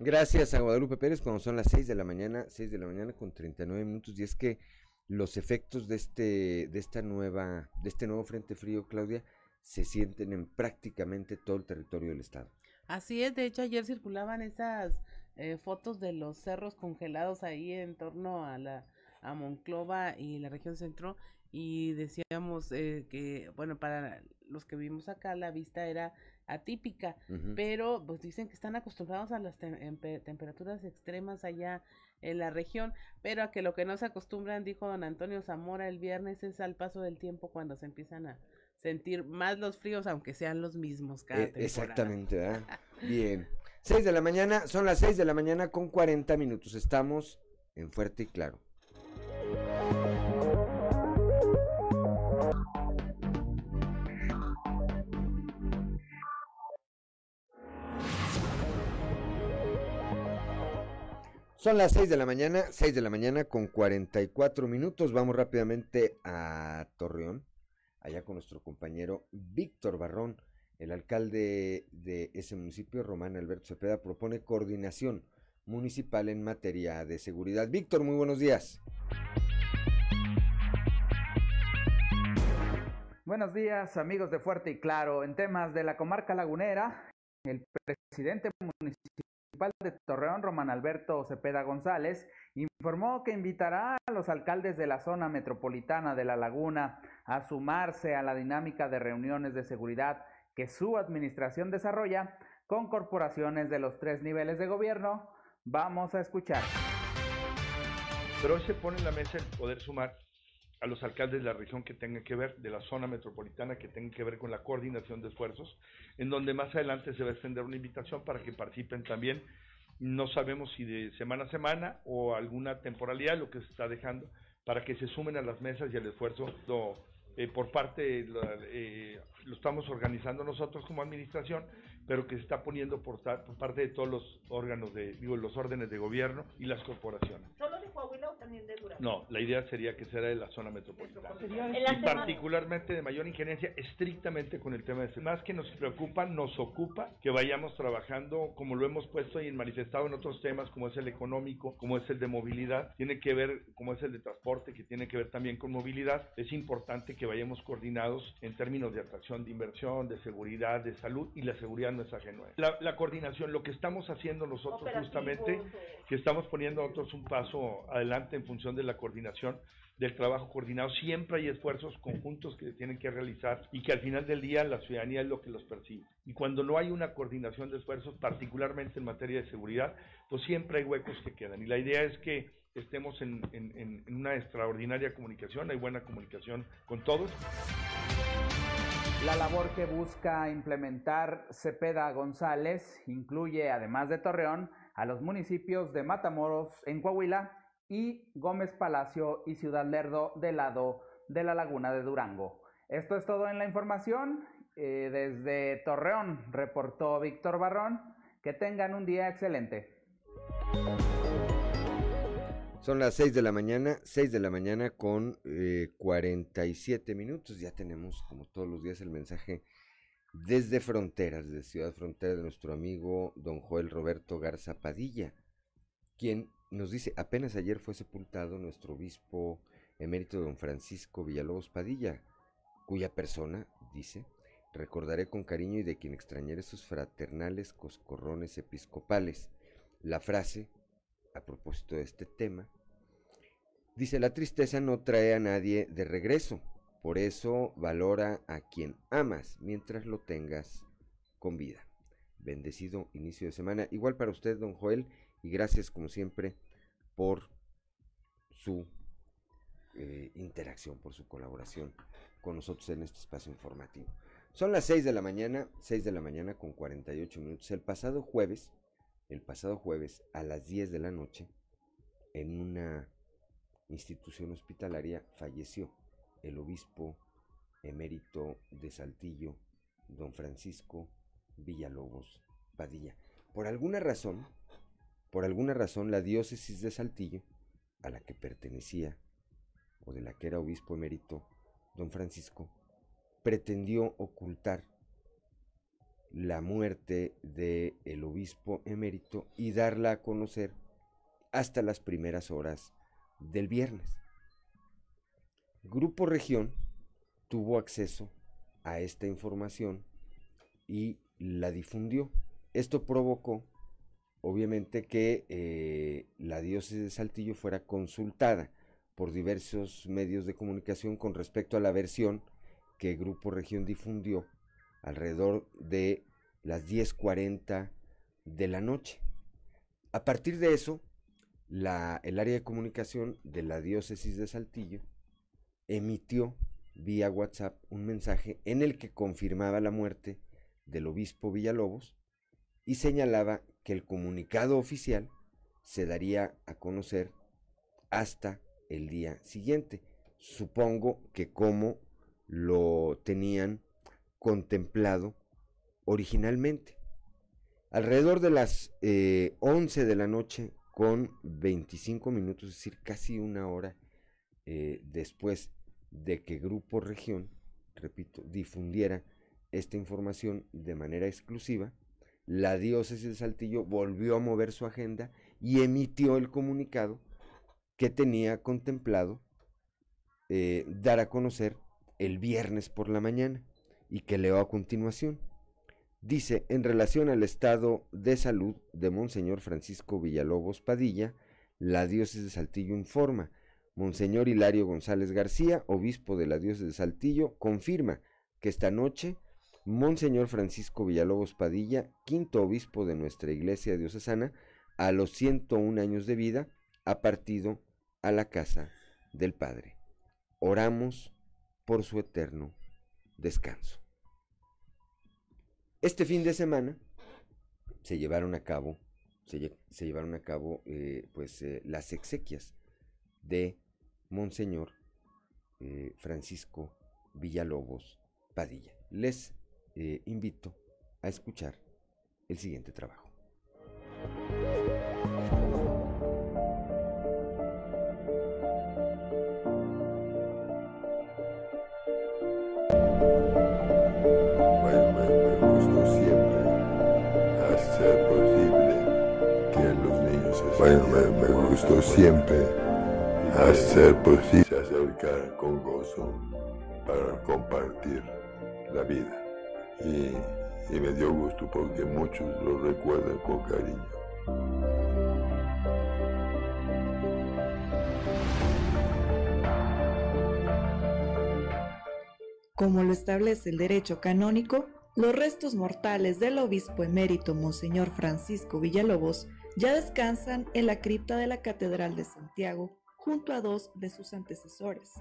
Gracias a Guadalupe Pérez, cuando son las 6 de la mañana, 6 de la mañana con 39 minutos, y es que los efectos de este, de esta nueva, de este nuevo frente frío, Claudia, se sienten en prácticamente todo el territorio del estado. Así es, de hecho ayer circulaban esas eh, fotos de los cerros congelados ahí en torno a la a Monclova y la región centro y decíamos eh, que, bueno, para los que vivimos acá la vista era atípica, pero pues dicen que están acostumbrados a las temperaturas extremas allá en la región, pero a que lo que no se acostumbran, dijo don Antonio Zamora el viernes, es al paso del tiempo cuando se empiezan a sentir más los fríos, aunque sean los mismos cada eh, Exactamente, [laughs] Bien. 6 de la mañana, son las 6 de la mañana con 40 minutos. Estamos en Fuerte y Claro. Son las 6 de la mañana, 6 de la mañana con 44 minutos. Vamos rápidamente a Torreón, allá con nuestro compañero Víctor Barrón, el alcalde de ese municipio, Román Alberto Cepeda, propone coordinación municipal en materia de seguridad. Víctor, muy buenos días. Buenos días amigos de Fuerte y Claro. En temas de la comarca lagunera, el presidente municipal de Torreón, Román Alberto Cepeda González, informó que invitará a los alcaldes de la zona metropolitana de La Laguna a sumarse a la dinámica de reuniones de seguridad que su administración desarrolla con corporaciones de los tres niveles de gobierno. Vamos a escuchar. Pero hoy se pone en la mesa el poder sumar a los alcaldes de la región que tengan que ver, de la zona metropolitana, que tengan que ver con la coordinación de esfuerzos, en donde más adelante se va a extender una invitación para que participen también. No sabemos si de semana a semana o alguna temporalidad, lo que se está dejando, para que se sumen a las mesas y al esfuerzo eh, por parte, eh, lo estamos organizando nosotros como administración, pero que se está poniendo por, por parte de todos los órganos, de, digo, los órdenes de gobierno y las corporaciones. ¿Solo de Coahuila o también de Durango? No, la idea sería que sea de la zona metropolitana. Y particularmente de mayor injerencia estrictamente con el tema de Más que nos preocupa, nos ocupa que vayamos trabajando como lo hemos puesto y manifestado en otros temas, como es el económico, como es el de movilidad, tiene que ver, como es el de transporte, que tiene que ver también con movilidad. Es importante que vayamos coordinados en términos de atracción de inversión, de seguridad, de salud y la seguridad no es ajeno. La, la coordinación, lo que estamos haciendo nosotros justamente, que estamos poniendo nosotros un paso adelante en función de la coordinación, del trabajo coordinado, siempre hay esfuerzos conjuntos que tienen que realizar y que al final del día la ciudadanía es lo que los percibe. Y cuando no hay una coordinación de esfuerzos, particularmente en materia de seguridad, pues siempre hay huecos que quedan. Y la idea es que estemos en, en, en una extraordinaria comunicación, hay buena comunicación con todos. La labor que busca implementar Cepeda González incluye, además de Torreón, a los municipios de Matamoros en Coahuila y Gómez Palacio y Ciudad Lerdo del lado de la laguna de Durango. Esto es todo en la información. Eh, desde Torreón reportó Víctor Barrón. Que tengan un día excelente. Son las 6 de la mañana, 6 de la mañana con eh, 47 minutos. Ya tenemos, como todos los días, el mensaje desde Fronteras, desde Ciudad Frontera, de nuestro amigo don Joel Roberto Garza Padilla, quien nos dice, apenas ayer fue sepultado nuestro obispo emérito don Francisco Villalobos Padilla, cuya persona, dice, recordaré con cariño y de quien extrañaré sus fraternales coscorrones episcopales. La frase, a propósito de este tema, dice, la tristeza no trae a nadie de regreso, por eso valora a quien amas mientras lo tengas con vida. Bendecido inicio de semana. Igual para usted, don Joel, y gracias como siempre por su eh, interacción, por su colaboración con nosotros en este espacio informativo. Son las 6 de la mañana, 6 de la mañana con 48 minutos. El pasado jueves, el pasado jueves a las 10 de la noche, en una institución hospitalaria falleció el obispo emérito de Saltillo, don Francisco Villalobos Padilla. Por alguna razón, por alguna razón la diócesis de Saltillo, a la que pertenecía, o de la que era obispo emérito, don Francisco, pretendió ocultar la muerte del el obispo emérito y darla a conocer hasta las primeras horas del viernes. Grupo Región tuvo acceso a esta información y la difundió. Esto provocó, obviamente, que eh, la diócesis de Saltillo fuera consultada por diversos medios de comunicación con respecto a la versión que Grupo Región difundió alrededor de las 10.40 de la noche. A partir de eso, el área de comunicación de la diócesis de Saltillo emitió vía WhatsApp un mensaje en el que confirmaba la muerte del obispo Villalobos y señalaba que el comunicado oficial se daría a conocer hasta el día siguiente. Supongo que como lo tenían contemplado originalmente. Alrededor de las 11 eh, de la noche con 25 minutos, es decir, casi una hora eh, después de que Grupo Región, repito, difundiera esta información de manera exclusiva, la diócesis de Saltillo volvió a mover su agenda y emitió el comunicado que tenía contemplado eh, dar a conocer el viernes por la mañana y que leo a continuación. Dice, en relación al estado de salud de Monseñor Francisco Villalobos Padilla, la diócesis de Saltillo informa, Monseñor Hilario González García, obispo de la diócesis de Saltillo, confirma que esta noche Monseñor Francisco Villalobos Padilla, quinto obispo de nuestra iglesia diocesana, a los 101 años de vida, ha partido a la casa del Padre. Oramos por su eterno descanso. Este fin de semana se llevaron a cabo, se, llevaron a cabo eh, pues, eh, las exequias de Monseñor eh, Francisco Villalobos Padilla. Les invito a escuchar el siguiente trabajo. Bueno, me, gustó siempre hacer posible se acercar con gozo para compartir la vida. Y, y me dio gusto porque muchos lo recuerdan con cariño. Como lo establece el derecho canónico, los restos mortales del obispo emérito Monseñor Francisco Villalobos ya descansan en la cripta de la Catedral de Santiago junto a dos de sus antecesores.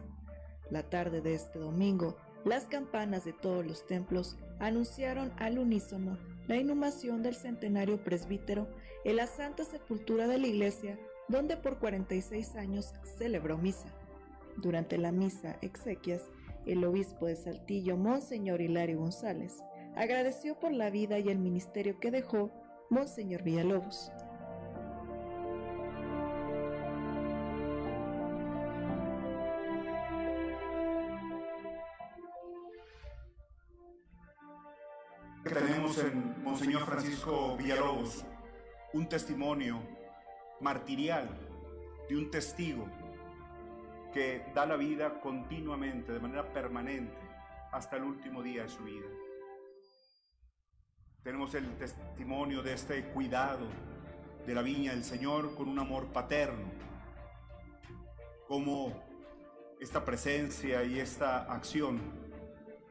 La tarde de este domingo, las campanas de todos los templos anunciaron al unísono la inhumación del centenario presbítero en la Santa Sepultura de la Iglesia, donde por 46 años celebró misa. Durante la misa exequias, el obispo de Saltillo, Monseñor Hilario González, agradeció por la vida y el ministerio que dejó Monseñor Villalobos. En Monseñor Francisco Villalobos un testimonio martirial de un testigo que da la vida continuamente, de manera permanente, hasta el último día de su vida. Tenemos el testimonio de este cuidado de la viña del Señor con un amor paterno, como esta presencia y esta acción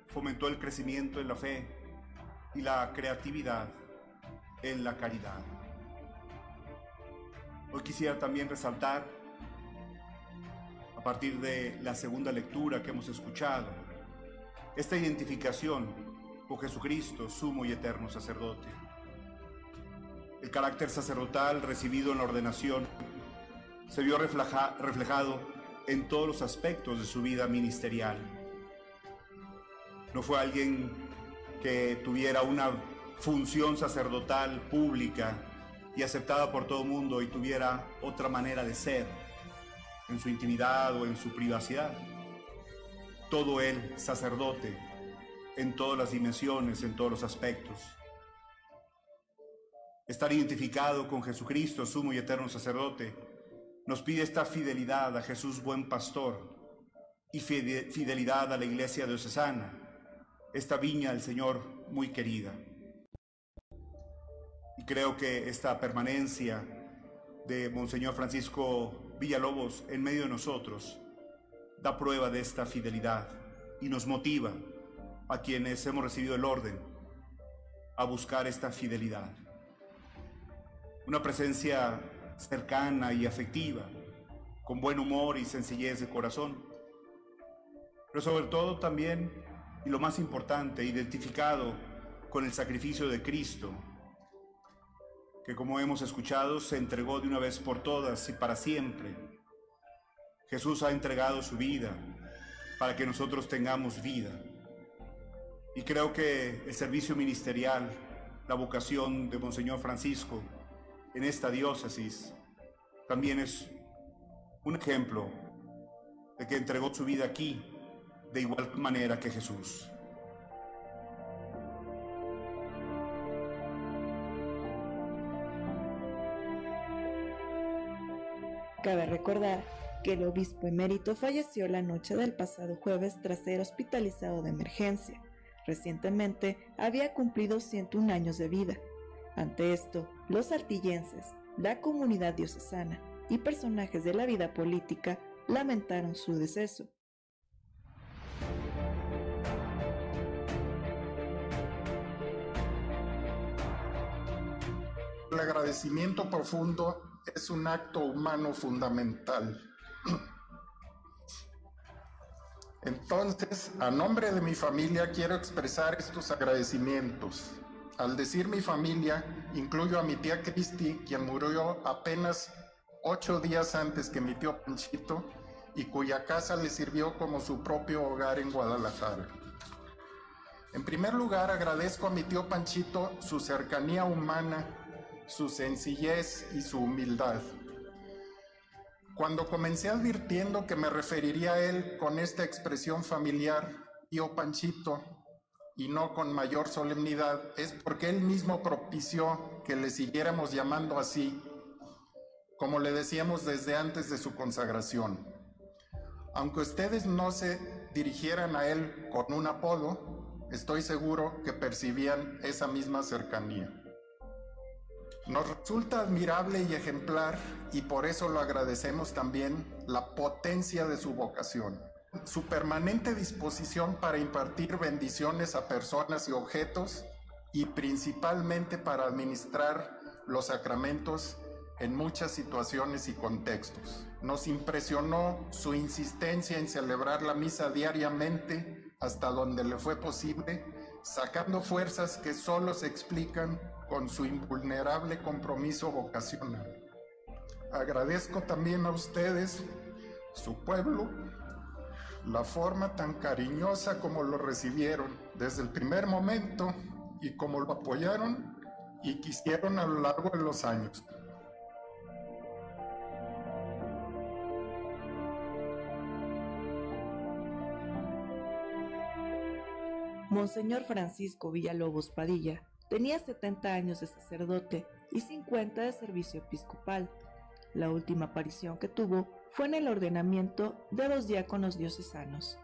fomentó el crecimiento en la fe y la creatividad en la caridad. Hoy quisiera también resaltar, a partir de la segunda lectura que hemos escuchado, esta identificación con Jesucristo, sumo y eterno sacerdote. El carácter sacerdotal recibido en la ordenación se vio reflejado en todos los aspectos de su vida ministerial. No fue alguien que tuviera una función sacerdotal pública y aceptada por todo el mundo y tuviera otra manera de ser en su intimidad o en su privacidad. Todo él, sacerdote, en todas las dimensiones, en todos los aspectos. Estar identificado con Jesucristo, sumo y eterno sacerdote, nos pide esta fidelidad a Jesús buen pastor y fidelidad a la iglesia diocesana, esta viña del Señor muy querida. Y creo que esta permanencia de Monseñor Francisco Villalobos en medio de nosotros da prueba de esta fidelidad y nos motiva a quienes hemos recibido el orden a buscar esta fidelidad. Una presencia cercana y afectiva, con buen humor y sencillez de corazón, pero sobre todo también, y lo más importante, identificado con el sacrificio de Cristo, que como hemos escuchado se entregó de una vez por todas y para siempre. Jesús ha entregado su vida para que nosotros tengamos vida. Y creo que el servicio ministerial, la vocación de Monseñor Francisco en esta diócesis, también es un ejemplo de que entregó su vida aquí de igual manera que Jesús. Cabe recordar que el obispo emérito falleció la noche del pasado jueves tras ser hospitalizado de emergencia. Recientemente había cumplido 101 años de vida. Ante esto, los artillenses, la comunidad diocesana y personajes de la vida política lamentaron su deceso. El agradecimiento profundo es un acto humano fundamental. Entonces, a nombre de mi familia quiero expresar estos agradecimientos. Al decir mi familia, incluyo a mi tía Cristi, quien murió apenas ocho días antes que mi tío Panchito y cuya casa le sirvió como su propio hogar en Guadalajara. En primer lugar, agradezco a mi tío Panchito su cercanía humana su sencillez y su humildad. Cuando comencé advirtiendo que me referiría a él con esta expresión familiar, tío Panchito, y no con mayor solemnidad, es porque él mismo propició que le siguiéramos llamando así, como le decíamos desde antes de su consagración. Aunque ustedes no se dirigieran a él con un apodo, estoy seguro que percibían esa misma cercanía. Nos resulta admirable y ejemplar, y por eso lo agradecemos también, la potencia de su vocación, su permanente disposición para impartir bendiciones a personas y objetos, y principalmente para administrar los sacramentos en muchas situaciones y contextos. Nos impresionó su insistencia en celebrar la misa diariamente hasta donde le fue posible, sacando fuerzas que solo se explican con su invulnerable compromiso vocacional. Agradezco también a ustedes, su pueblo, la forma tan cariñosa como lo recibieron desde el primer momento y como lo apoyaron y quisieron a lo largo de los años. Monseñor Francisco Villalobos Padilla Tenía 70 años de sacerdote y 50 de servicio episcopal. La última aparición que tuvo fue en el ordenamiento de los diáconos diocesanos.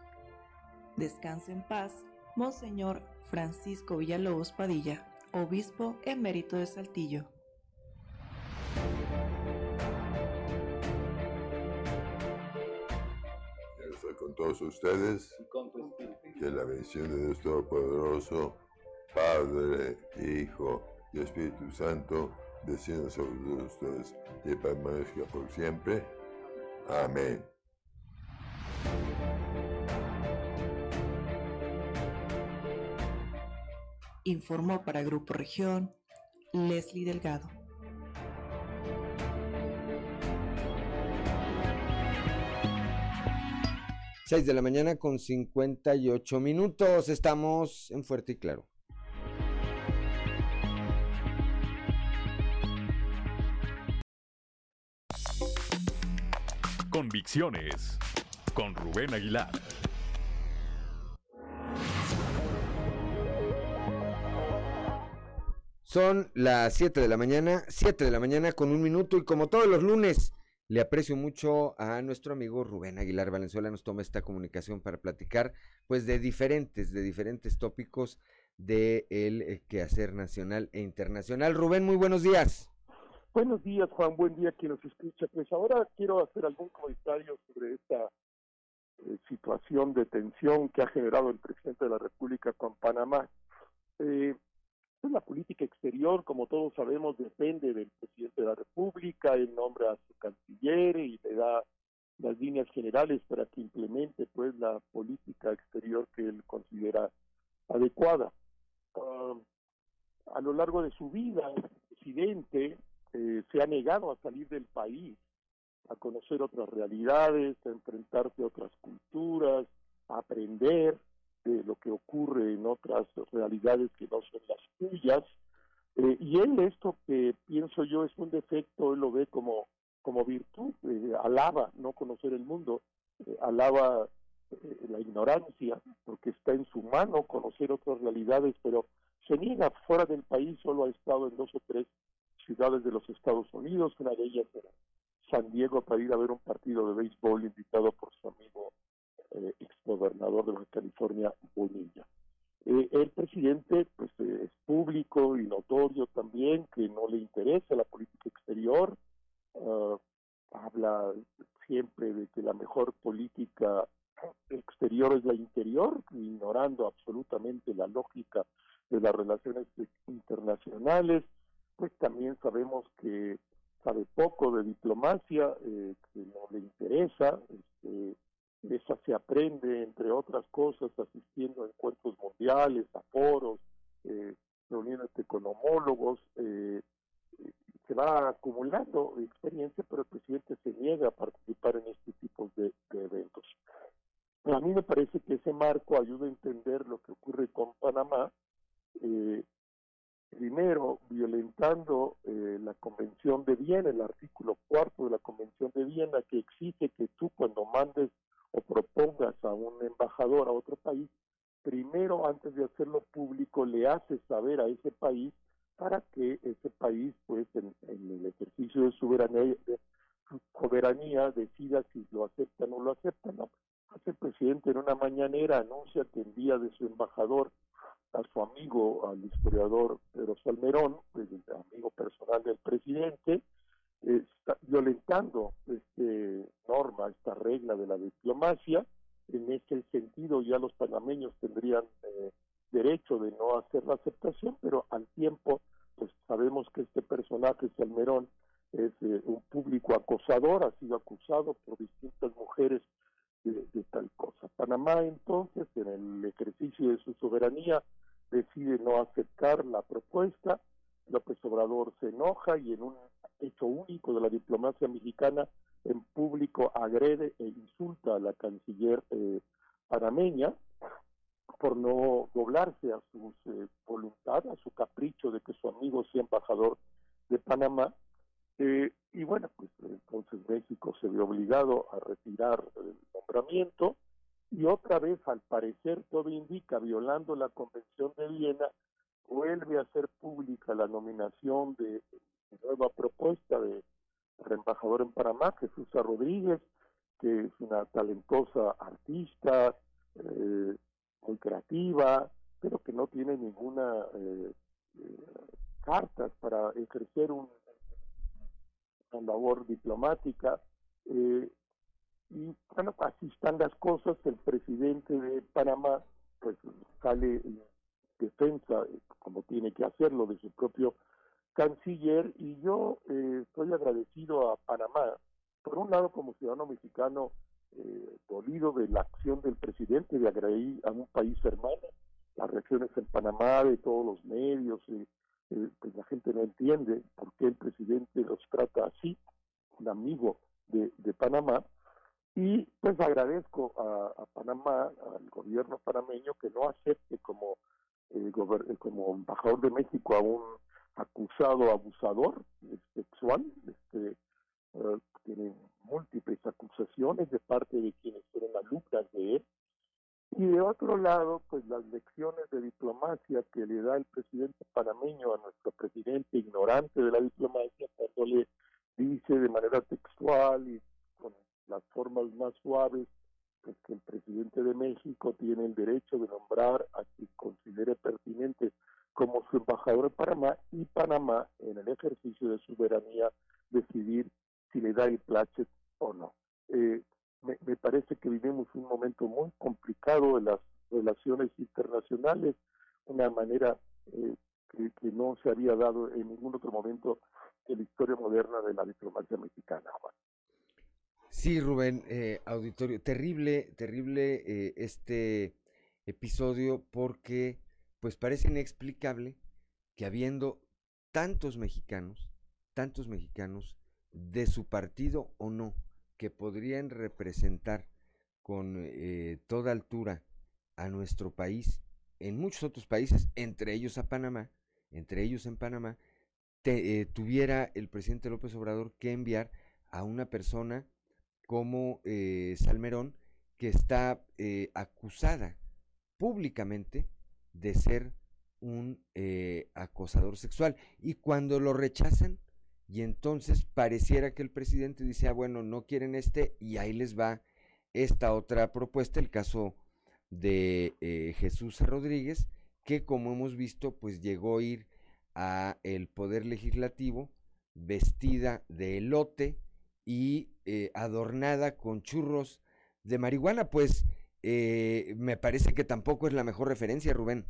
Descanse en paz Monseñor Francisco Villalobos Padilla, obispo emérito de Saltillo. Estoy con todos ustedes. Que la bendición de Dios Todopoderoso, Padre, Hijo y Espíritu Santo, descienda sobre ustedes y permanezca por siempre. Amén. Informó para Grupo Región Leslie Delgado. Seis de la mañana con 58 minutos. Estamos en Fuerte y Claro. Con Rubén Aguilar. Son las 7 de la mañana, 7 de la mañana con un minuto y como todos los lunes, le aprecio mucho a nuestro amigo Rubén Aguilar Valenzuela, nos toma esta comunicación para platicar pues de diferentes, de diferentes tópicos de eh, quehacer nacional e internacional. Rubén, muy buenos días. Buenos días, Juan, buen día quien nos escucha. Pues ahora quiero hacer algún comentario sobre esta eh, situación de tensión que ha generado el presidente de la República con Panamá. Eh, pues la política exterior, como todos sabemos, depende del presidente de la República, él nombra a su canciller y le da las líneas generales para que implemente pues la política exterior que él considera adecuada. Ah, a lo largo de su vida, presidente eh, se ha negado a salir del país, a conocer otras realidades, a enfrentarse a otras culturas, a aprender, de lo que ocurre en otras realidades que no son las suyas. Eh, y él esto que pienso yo es un defecto, él lo ve como, como virtud, eh, alaba no conocer el mundo, eh, alaba la ignorancia, porque está en su mano conocer otras realidades, pero se niega fuera del país, solo ha estado en dos o tres ciudades de los Estados Unidos, una de ellas era San Diego para ir a ver un partido de béisbol invitado por su amigo eh, exgobernador de California, Bonilla. Eh, el presidente pues es público y notorio también que no le interesa la política exterior, ah, habla siempre de que la mejor política exterior es la interior, ignorando absolutamente la lógica de las relaciones internacionales, pues también sabemos que sabe poco de diplomacia, eh, que no le interesa, este, esa se aprende, entre otras cosas, asistiendo a encuentros mundiales, a foros, eh, reuniéndote con homólogos, eh, se va acumulando experiencia, pero el presidente se niega a participar en este tipo de, eventos. a mí me parece que ese marco ayuda a entender lo que ocurre con Panamá, eh, primero violentando eh, la Convención de Viena, el artículo cuarto de la Convención de Viena, que exige que tú cuando mandes o propongas a un embajador a otro país, primero antes de hacerlo público le haces saber a ese país para que ese país, pues en, el ejercicio de soberanía, de soberanía, decida si lo acepta o no lo acepta. No. Hace el presidente en una mañanera anuncia que envía de su embajador a su amigo, al historiador Pedro Salmerón, pues, el amigo personal del presidente, está violentando este norma, esta regla de la diplomacia. En ese sentido ya los panameños tendrían eh, derecho de no hacer la aceptación, pero al tiempo pues sabemos que este personaje Salmerón es eh, un público acosador, ha sido acusado por distintas mujeres de, tal cosa. Panamá entonces, en el ejercicio de su soberanía, decide no aceptar la propuesta, López Obrador se enoja y en un hecho único de la diplomacia mexicana en público agrede e insulta a la canciller eh, panameña por no doblarse a su eh, voluntad, a su capricho de que su amigo sea embajador de Panamá. Eh, y bueno, pues entonces México se ve obligado a retirar el nombramiento y otra vez, al parecer, todo indica, violando la Convención de Viena, vuelve a ser pública la nominación de nueva propuesta de embajador en Panamá, Jesús Rodríguez, que es una talentosa artista, eh, muy creativa, pero que no tiene ninguna eh, cartas para ejercer un, una labor diplomática. Y bueno, así están las cosas. El presidente de Panamá pues sale en defensa, como tiene que hacerlo, de su propio canciller y yo eh, estoy agradecido a Panamá, por un lado como ciudadano mexicano eh, dolido de la acción del presidente de agredir a un país hermano, las reacciones en Panamá de todos los medios, eh, pues la gente no entiende por qué el presidente los trata así, un amigo de, de Panamá, y pues agradezco a, Panamá, al gobierno panameño, que no acepte como, como embajador de México a un acusado abusador sexual, este, eh, tiene múltiples acusaciones de parte de quienes fueron alumnas de él. Y de otro lado, pues las lecciones de diplomacia que le da el presidente panameño a nuestro presidente ignorante de la diplomacia cuando le dice de manera textual y las formas más suaves pues que el presidente de México tiene el derecho de nombrar a quien considere pertinente como su embajador en Panamá y Panamá en el ejercicio de soberanía decidir si le da el plachet o no. Eh, me, parece que vivimos un momento muy complicado en las relaciones internacionales, una manera eh, que, no se había dado en ningún otro momento en la historia moderna de la diplomacia mexicana. Sí, Rubén, eh, auditorio, terrible, terrible este episodio porque pues parece inexplicable que habiendo tantos mexicanos, tantos mexicanos de su partido o no, que podrían representar con eh, toda altura a nuestro país, en muchos otros países, entre ellos a Panamá, entre ellos en Panamá, eh, tuviera el presidente López Obrador que enviar a una persona como eh, Salmerón, que está acusada públicamente de ser un eh, acosador sexual. Y cuando lo rechazan, y entonces pareciera que el presidente dice, ah, bueno, no quieren este, y ahí les va esta otra propuesta, el caso de eh, Jesús Rodríguez, que como hemos visto, pues llegó a ir a el Poder Legislativo vestida de elote y eh, adornada con churros de marihuana, pues eh, me parece que tampoco es la mejor referencia, Rubén.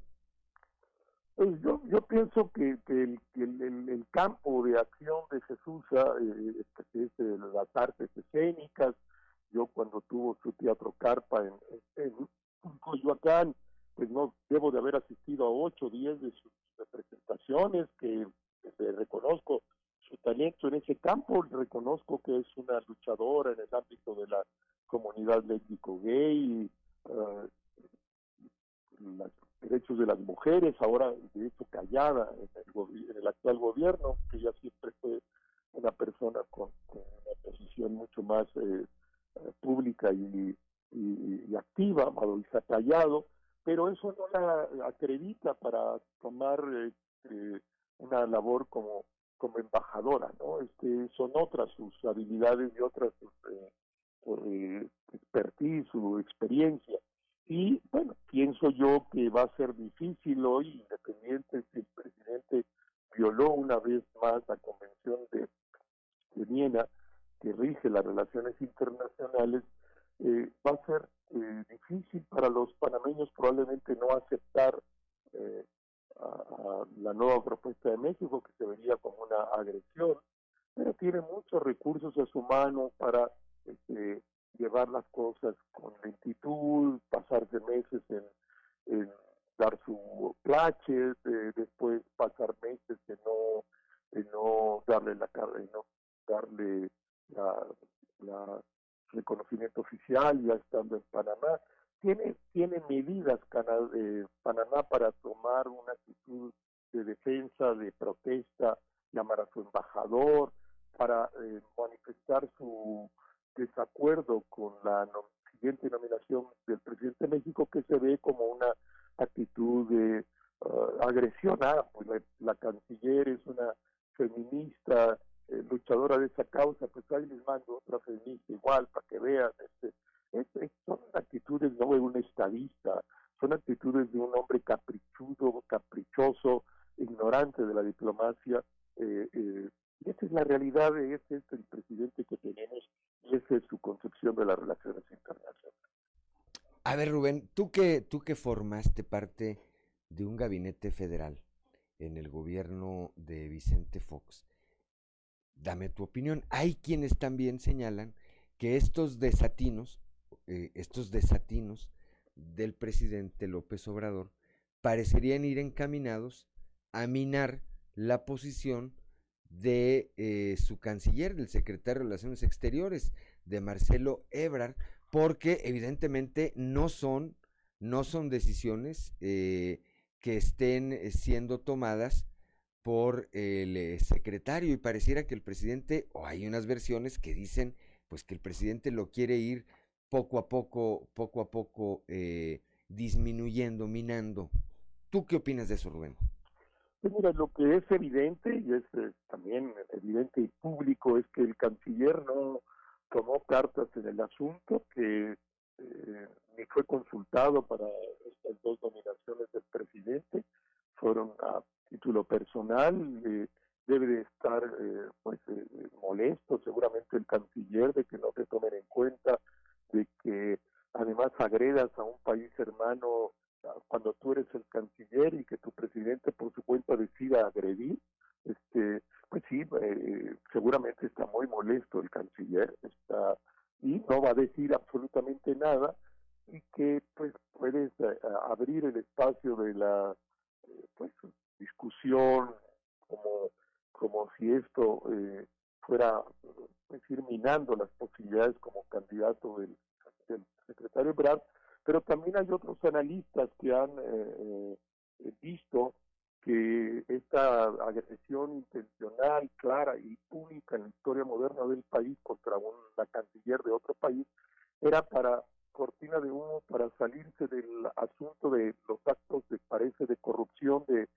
Pues yo, yo pienso que, el, el, campo de acción de Jesús eh, es las artes escénicas. Yo cuando tuvo su teatro Carpa en, Coyoacán, pues no debo de haber asistido a ocho o diez de sus representaciones, que, que reconozco su talento en ese campo, reconozco que es una luchadora en el ámbito de la comunidad lésbico gay, uh, los derechos de las mujeres, ahora de hecho callada en el, en el, actual gobierno, que ya siempre fue una persona con, una posición mucho más eh, eh, pública y, y, activa, Madoisa Callado, pero eso no la acredita para tomar eh, una labor como como embajadora, ¿no? Este, son otras sus habilidades y otras sus eh, expertise, su experiencia. Y bueno, pienso yo que va a ser difícil hoy, independiente si el presidente violó una vez más la Convención de, de Viena, que rige las relaciones internacionales, eh, va a ser eh, difícil para los panameños probablemente no aceptar eh, a, la nueva propuesta de México, que se vería como una agresión, pero tiene muchos recursos a su mano para este, llevar las cosas con lentitud, pasarse meses en, dar su plache, después pasar meses en no, no darle la no darle la, la reconocimiento oficial ya estando en Panamá tiene, tiene medidas eh, Panamá para tomar una actitud de defensa, de protesta, llamar a su embajador, para eh, manifestar su desacuerdo con la siguiente nominación del presidente de México, que se ve como una actitud de uh, agresión. Ah, pues la, canciller es una feminista, eh, luchadora de esa causa, pues ahí les mando otra feminista igual para que vean. Este, son actitudes no de un estadista, son actitudes de un hombre caprichudo, caprichoso, ignorante de la diplomacia. Eh, eh, y esa es la realidad, de ese es el presidente que tenemos y esa es su concepción de las relaciones internacionales. A ver, Rubén, tú que, tú que formaste parte de un gabinete federal en el gobierno de Vicente Fox, dame tu opinión. Hay quienes también señalan que estos desatinos, eh, estos desatinos del presidente López Obrador parecerían ir encaminados a minar la posición de eh, su canciller, del secretario de Relaciones Exteriores, de Marcelo Ebrard, porque evidentemente no son, no son decisiones eh, que estén siendo tomadas por el secretario. Y pareciera que el presidente, o hay unas versiones que dicen pues que el presidente lo quiere ir poco a poco, poco a poco disminuyendo, minando. ¿Tú qué opinas de eso, Rubén? Pues mira, lo que es evidente y es eh, también evidente y público es que el canciller no tomó cartas en el asunto, que eh, ni fue consultado para estas dos nominaciones del presidente, fueron a título personal, eh, debe de estar pues molesto seguramente el canciller de que no te tomen en cuenta, de que además agredas a un país hermano cuando tú eres el canciller y que tu presidente por su cuenta decida agredir, este, pues sí, eh, seguramente está muy molesto el canciller, está y no va a decir absolutamente nada y que pues puedes eh, abrir el espacio de la eh, pues discusión como como si esto fuera pues, ir minando las posibilidades como candidato del, secretario Brad pero también hay otros analistas que han eh, eh, visto que esta agresión intencional, clara y pública en la historia moderna del país contra una canciller de otro país era para cortina de humo para salirse del asunto de los actos de parece de corrupción de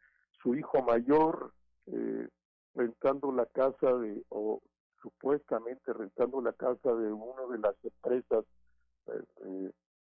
su hijo mayor eh, rentando la casa de o supuestamente rentando la casa de una de las empresas eh,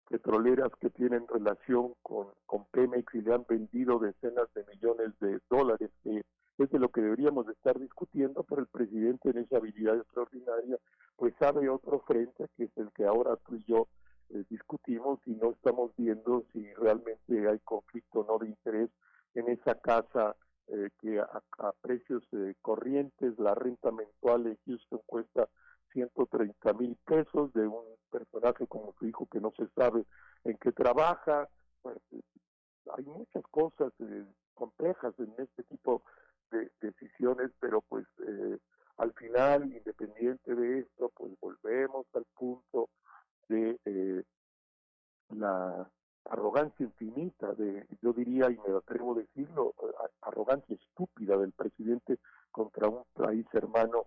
petroleras que tienen relación con, con Pemex y le han vendido decenas de millones de dólares, que es de lo que deberíamos estar discutiendo, pero el presidente en esa habilidad extraordinaria, pues sabe otro frente, que es el que ahora tú y yo eh, discutimos y no estamos viendo si realmente hay conflicto o no de interés en esa casa eh, que a, a precios eh, corrientes, la renta mensual en Houston cuesta 130 mil pesos de un personaje como su hijo que no se sabe en qué trabaja. Pues, hay muchas cosas eh, complejas en este tipo de decisiones, pero pues eh, al final, independiente de esto, pues volvemos al punto de eh, la arrogancia infinita, de, yo diría, y me atrevo a decirlo, arrogancia estúpida del presidente contra un país hermano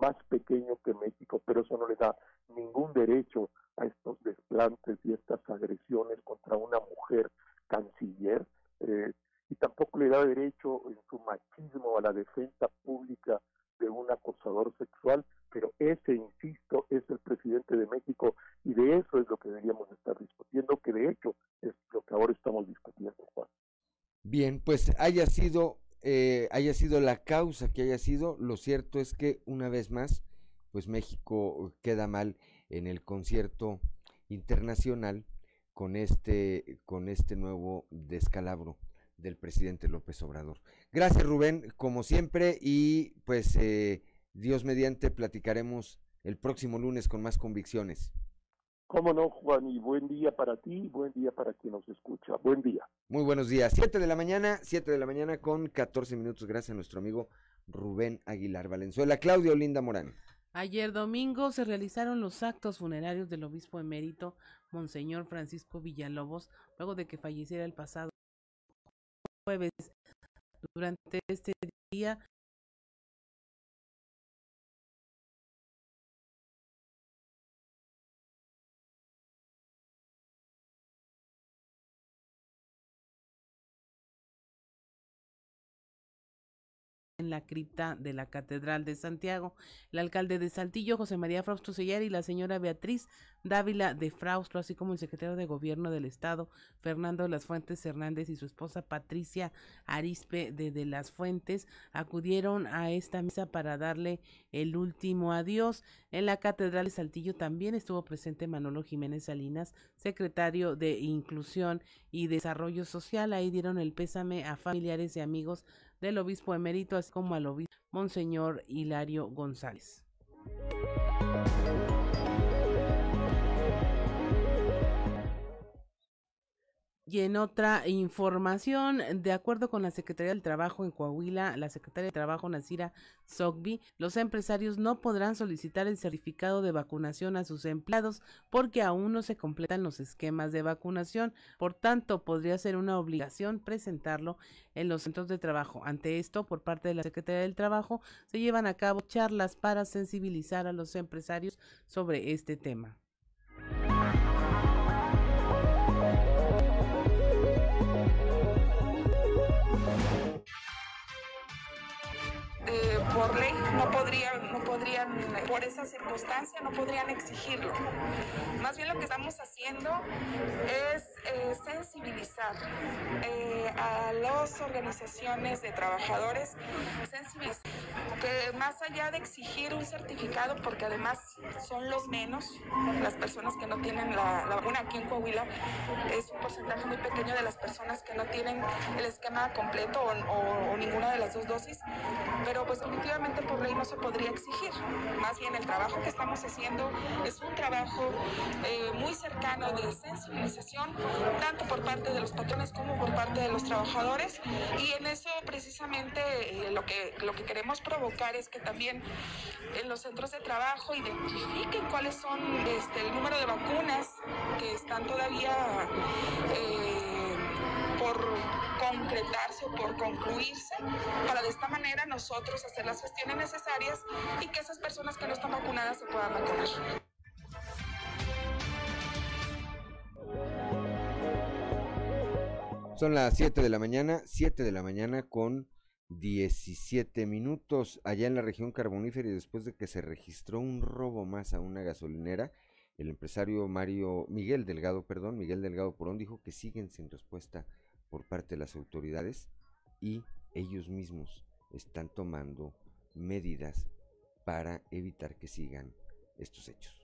más pequeño que México, pero eso no le da ningún derecho a estos desplantes y estas agresiones contra una mujer canciller, eh, y tampoco le da derecho en su machismo a la defensa pública de un acosador sexual, pero ese, insisto, es el presidente de México y de eso es lo que deberíamos estar discutiendo, que de hecho es lo que ahora estamos discutiendo, Juan. Bien, pues haya sido eh, haya sido la causa que haya sido, lo cierto es que una vez más, pues México queda mal en el concierto internacional con este, con este nuevo descalabro del presidente López Obrador. Gracias Rubén, como siempre, y pues eh, Dios mediante platicaremos el próximo lunes con más convicciones. Cómo no, Juan, y buen día para ti, buen día para quien nos escucha. Buen día. Muy buenos días. Siete de la mañana, siete de la mañana con 14 minutos. Gracias a nuestro amigo Rubén Aguilar Valenzuela. Claudio Linda Morán. Ayer domingo se realizaron los actos funerarios del obispo emérito, Monseñor Francisco Villalobos, luego de que falleciera el pasado jueves. Durante este día la cripta de la Catedral de Santiago. El alcalde de Saltillo, José María Frausto Sellar, y la señora Beatriz Dávila de Fraustro, así como el secretario de Gobierno del Estado, Fernando de las Fuentes Hernández, y su esposa Patricia Arispe de, de las Fuentes, acudieron a esta misa para darle el último adiós. En la Catedral de Saltillo también estuvo presente Manolo Jiménez Salinas, secretario de Inclusión y Desarrollo Social. Ahí dieron el pésame a familiares y amigos del obispo emérito, así como al obispo Monseñor Hilario González. Y en otra información, de acuerdo con la Secretaría del Trabajo en Coahuila, la Secretaria de Trabajo Nasira Sogbi, los empresarios no podrán solicitar el certificado de vacunación a sus empleados porque aún no se completan los esquemas de vacunación. Por tanto, podría ser una obligación presentarlo en los centros de trabajo. Ante esto, por parte de la Secretaría del Trabajo, se llevan a cabo charlas para sensibilizar a los empresarios sobre este tema. Por ley no podrían, no podrían, por esa circunstancia, no podrían exigirlo. Más bien lo que estamos haciendo es eh, sensibilizar eh, a las organizaciones de trabajadores, sensibilizar que más allá de exigir un certificado, porque además son los menos, las personas que no tienen la, vacuna aquí en Coahuila, es un porcentaje muy pequeño de las personas que no tienen el esquema completo o, o ninguna de las dos dosis, pero pues definitivamente por no se podría exigir. Más bien el trabajo que estamos haciendo es un trabajo eh, muy cercano de sensibilización, tanto por parte de los patrones como por parte de los trabajadores. Y en eso precisamente eh, lo, que, lo que queremos provocar es que también en los centros de trabajo identifiquen cuáles son este, el número de vacunas que están todavía... Eh, por concretarse o por concluirse, para de esta manera nosotros hacer las gestiones necesarias y que esas personas que no están vacunadas se puedan vacunar. Son las 7 de la mañana, 7 de la mañana con 17 minutos allá en la región carbonífera y después de que se registró un robo más a una gasolinera, el empresario Mario Miguel Delgado, perdón, Miguel Delgado Porón dijo que siguen sin respuesta por parte de las autoridades y ellos mismos están tomando medidas para evitar que sigan estos hechos.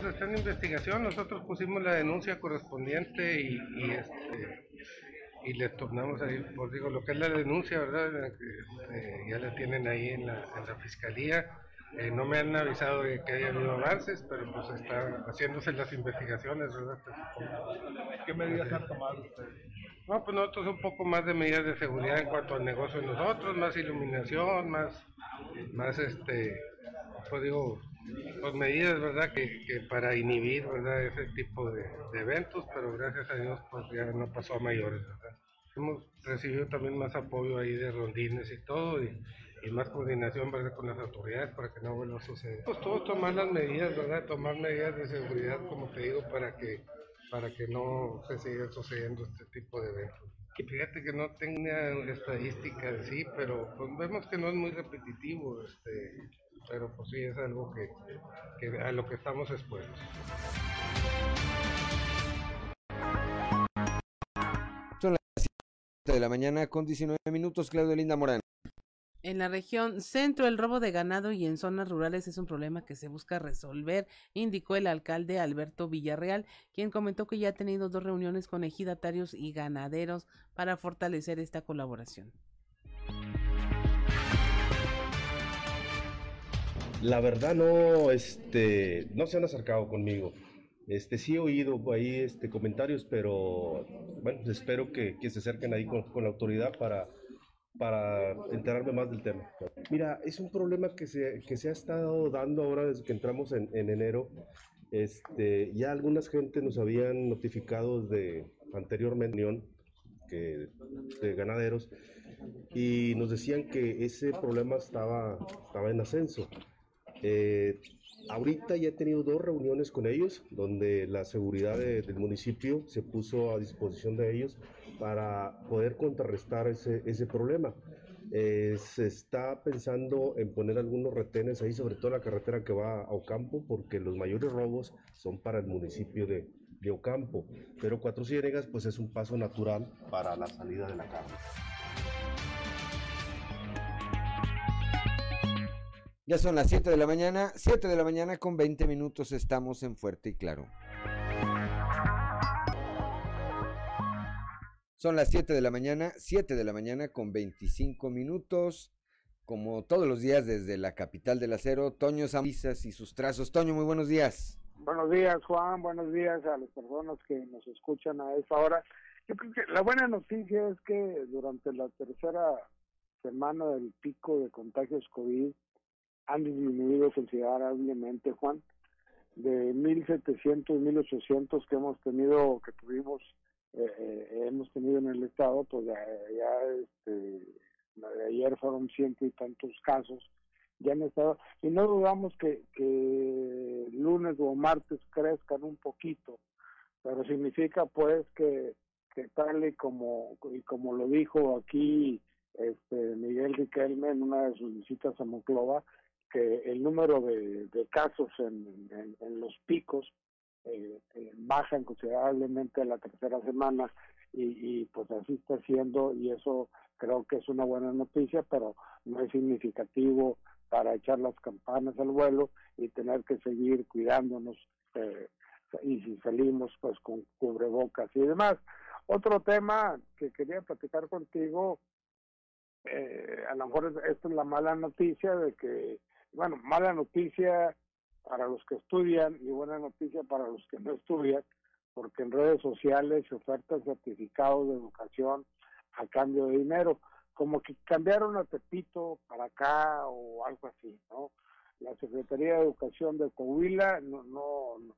Está en investigación, nosotros pusimos la denuncia correspondiente y, y este y les tornamos ahí, por digo, lo que es la denuncia, ¿verdad? Eh, ya la tienen ahí en la, en la fiscalía eh, no me han avisado de que haya habido avances, pero pues están haciéndose las investigaciones, ¿verdad? ¿Qué medidas han tomado ustedes? No, pues nosotros un poco más de medidas de seguridad en cuanto al negocio de nosotros, más iluminación, más, más este, pues digo, pues medidas, ¿verdad? Que, que para inhibir, ¿verdad? Ese tipo de, de, eventos, pero gracias a Dios, pues ya no pasó a mayores, ¿verdad? Hemos recibido también más apoyo ahí de rondines y todo, y y más coordinación ¿verdad? con las autoridades para que no vuelva a suceder. Pues todos tomar las medidas, ¿verdad? Tomar medidas de seguridad, como te digo, para que, para que no se siga sucediendo este tipo de eventos. Y fíjate que no tenga estadísticas, sí, pero pues vemos que no es muy repetitivo, este, pero pues sí es algo que, que a lo que estamos expuestos. Son las 7 de la mañana con 19 minutos, Claudio Linda Morán. En la región centro, el robo de ganado y en zonas rurales es un problema que se busca resolver, indicó el alcalde Alberto Villarreal, quien comentó que ya ha tenido dos reuniones con ejidatarios y ganaderos para fortalecer esta colaboración. La verdad no, este, no se han acercado conmigo. Este, sí he oído ahí este, comentarios, pero bueno, espero que, que se acerquen ahí con, con la autoridad para para enterarme más del tema. Mira, es un problema que se, que se ha estado dando ahora desde que entramos en, en enero. Este, ya algunas gente nos habían notificado de anteriormente que, de ganaderos y nos decían que ese problema estaba, estaba en ascenso. Eh, ahorita ya he tenido dos reuniones con ellos, donde la seguridad del municipio se puso a disposición de ellos para poder contrarrestar ese, ese problema. Eh, se está pensando en poner algunos retenes ahí, sobre todo la carretera que va a Ocampo, porque los mayores robos son para el municipio de, de Ocampo. Pero Cuatro Ciénegas, pues es un paso natural para la salida de la carne. Ya son las 7 de la mañana, 7 de la mañana con 20 minutos estamos en Fuerte y Claro. Son las 7 de la mañana, 7 de la mañana con 25 minutos. Como todos los días desde la capital del acero, Toño Zambizas y sus trazos. Toño, muy buenos días. Buenos días, Juan. Buenos días a las personas que nos escuchan a esa hora. Yo creo que la buena noticia es que durante la tercera semana del pico de contagios COVID han disminuido considerablemente, Juan. De 1.700, 1.800 que hemos tenido, que tuvimos eh, hemos tenido en el estado, pues ya, ya este, ayer fueron ciento y tantos casos, ya han estado, y no dudamos que, que lunes o martes crezcan un poquito, pero significa pues que, que tal y como, y como lo dijo aquí este Miguel Riquelme en una de sus visitas a Monclova, que el número de, casos en los picos eh, eh, bajan considerablemente la tercera semana y, y pues así está siendo y eso creo que es una buena noticia, pero no es significativo para echar las campanas al vuelo y tener que seguir cuidándonos eh, y si salimos pues con cubrebocas y demás. Otro tema que quería platicar contigo, eh, a lo mejor esta es la mala noticia de que, bueno, mala noticia para los que estudian y buena noticia para los que no estudian, porque en redes sociales se ofertan certificados de educación a cambio de dinero, como que cambiaron a Tepito para acá o algo así, ¿no? La Secretaría de Educación de Coahuila no, no, no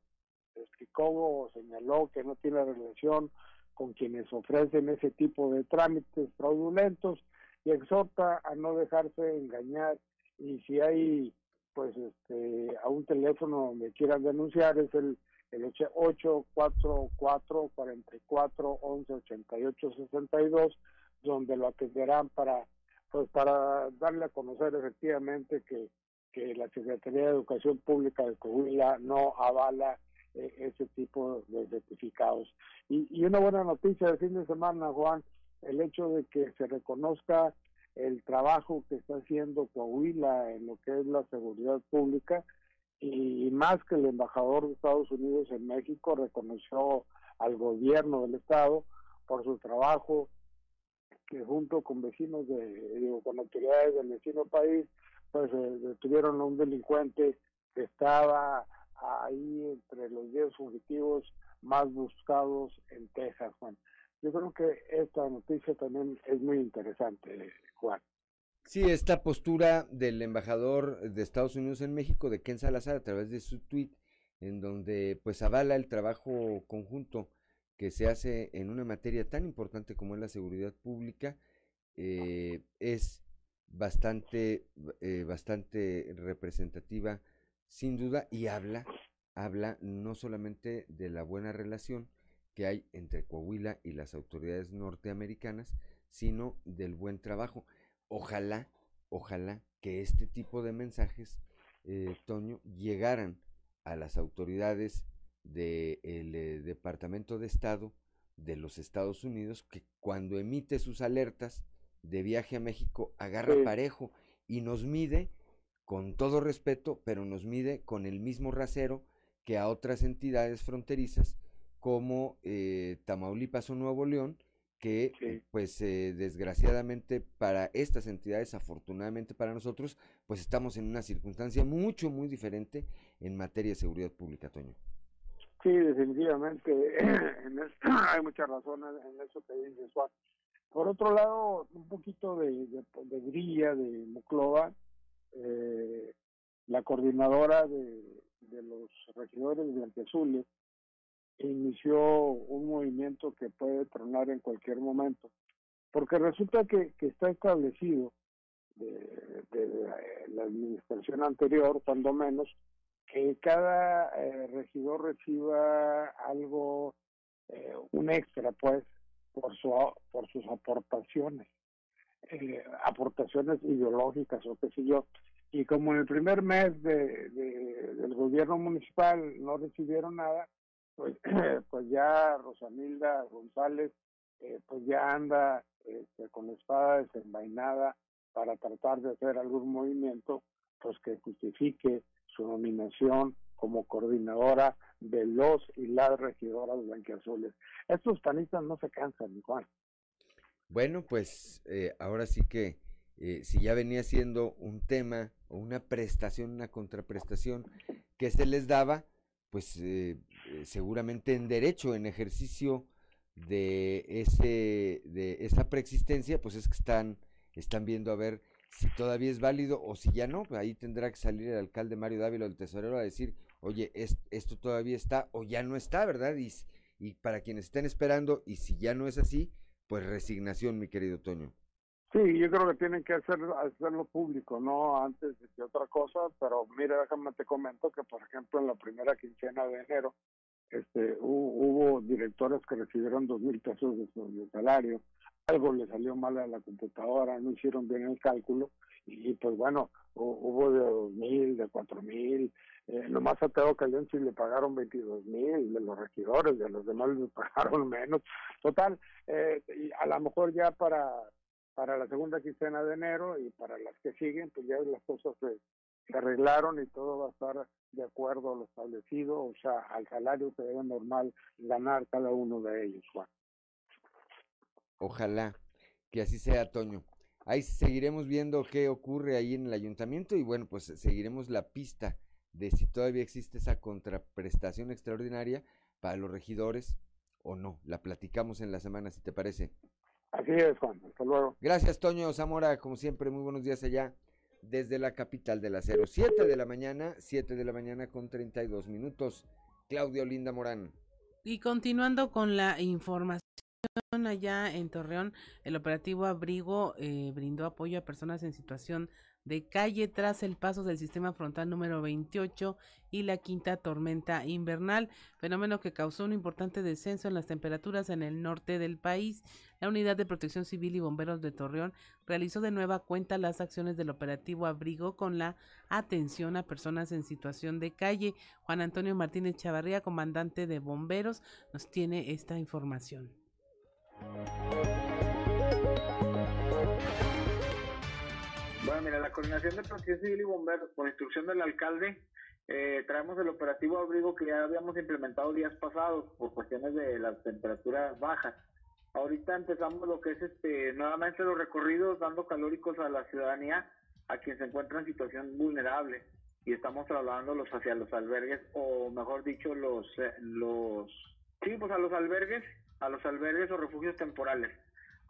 explicó o señaló que no tiene relación con quienes ofrecen ese tipo de trámites fraudulentos y exhorta a no dejarse engañar y si hay pues este a un teléfono donde quieran denunciar es el el 844 44 11 88 62 donde lo atenderán para pues para darle a conocer efectivamente que que la Secretaría de Educación Pública de Coahuila no avala eh, ese tipo de certificados. Y, y una buena noticia de fin de semana, Juan, el hecho de que se reconozca el trabajo que está haciendo Coahuila en lo que es la seguridad pública y más que el embajador de Estados Unidos en México reconoció al gobierno del estado por su trabajo que junto con vecinos de digo, con autoridades del vecino país pues eh, detuvieron a un delincuente que estaba ahí entre los 10 fugitivos más buscados en Texas, Juan. Yo creo que esta noticia también es muy interesante, Sí, esta postura del embajador de Estados Unidos en México, de Ken Salazar, a través de su tweet, en donde pues avala el trabajo conjunto que se hace en una materia tan importante como es la seguridad pública, eh, es bastante, eh, bastante representativa, sin duda, y habla, habla no solamente de la buena relación, que hay entre Coahuila y las autoridades norteamericanas, sino del buen trabajo. Ojalá, ojalá que este tipo de mensajes, eh, Toño, llegaran a las autoridades del eh, Departamento de Estado de los Estados Unidos, que cuando emite sus alertas de viaje a México, agarra parejo y nos mide, con todo respeto, pero nos mide con el mismo rasero que a otras entidades fronterizas como eh, Tamaulipas o Nuevo León, que eh, pues eh, desgraciadamente para estas entidades, afortunadamente para nosotros, pues estamos en una circunstancia mucho, muy diferente en materia de seguridad pública, Toño. Sí, definitivamente, [clears throat] [clears throat] hay muchas razones en eso que dices, Juan. Por otro lado, un poquito de, de, de grilla de Muclova, eh, la coordinadora de, de los regidores de Antiazules, inició un movimiento que puede tronar en cualquier momento, porque resulta que, que está establecido de, la administración anterior, cuando menos, que cada eh, regidor reciba algo, eh, un extra, pues, por, su, por sus aportaciones, eh, aportaciones ideológicas o qué sé yo. Y como en el primer mes de, del gobierno municipal no recibieron nada, pues, [clears throat] pues ya Rosamilda González pues ya anda este, con la espada desenvainada para tratar de hacer algún movimiento pues que justifique su nominación como coordinadora de los y las regidoras blanquiazules. Estos panistas no se cansan, Juan. Bueno, pues eh, ahora sí que eh, si ya venía siendo un tema o una prestación, una contraprestación que se les daba, pues eh, seguramente en derecho, en ejercicio de ese de esa preexistencia, pues es que están están viendo a ver si todavía es válido o si ya no, ahí tendrá que salir el alcalde Mario Dávila, el tesorero, a decir, oye, esto todavía está o ya no está, ¿verdad? Y, y para quienes estén esperando, y si ya no es así, pues resignación, mi querido Toño. Sí, yo creo que tienen que hacerlo, hacerlo público, no antes de otra cosa, pero mira, déjame te comento que, por ejemplo, en la primera quincena de enero, este, hubo, directores que recibieron dos mil pesos de, de salario, algo le salió mal a la computadora, no hicieron bien el cálculo y pues bueno, hubo de dos mil, de cuatro mil, eh, nomás a Teo Caliente le pagaron 22 mil, de los regidores, de los demás les [laughs] pagaron menos. Total, eh, y a lo mejor ya para, para la segunda quincena de enero y para las que siguen, pues ya las cosas se, se arreglaron y todo va a estar de acuerdo a lo establecido, o sea, al salario que debe normal ganar cada uno de ellos, Juan. Ojalá que así sea, Toño. Ahí seguiremos viendo qué ocurre ahí en el ayuntamiento y bueno, pues seguiremos la pista de si todavía existe esa contraprestación extraordinaria para los regidores o no. La platicamos en la semana, si te parece. Así es, Juan. Hasta luego. Gracias, Toño Zamora. Como siempre, muy buenos días allá desde la capital de la Cero. Siete de la mañana, siete de la mañana con treinta y dos minutos. Claudio Linda Morán. Y continuando con la información allá en Torreón, el operativo Abrigo eh, brindó apoyo a personas en situación de calle tras el paso del sistema frontal número 28 y la quinta tormenta invernal, fenómeno que causó un importante descenso en las temperaturas en el norte del país. La Unidad de Protección Civil y Bomberos de Torreón realizó de nueva cuenta las acciones del operativo Abrigo con la atención a personas en situación de calle. Juan Antonio Martínez Chavarría, comandante de bomberos, nos tiene esta información. Mira, la coordinación de protección civil y bomberos, por instrucción del alcalde, eh, traemos el operativo abrigo que ya habíamos implementado días pasados por cuestiones de las temperaturas bajas. Ahorita empezamos lo que es este nuevamente los recorridos dando calóricos a la ciudadanía, a quien se encuentra en situación vulnerable y estamos trasladándolos hacia los albergues o mejor dicho los eh, los sí pues a los albergues a los albergues o refugios temporales.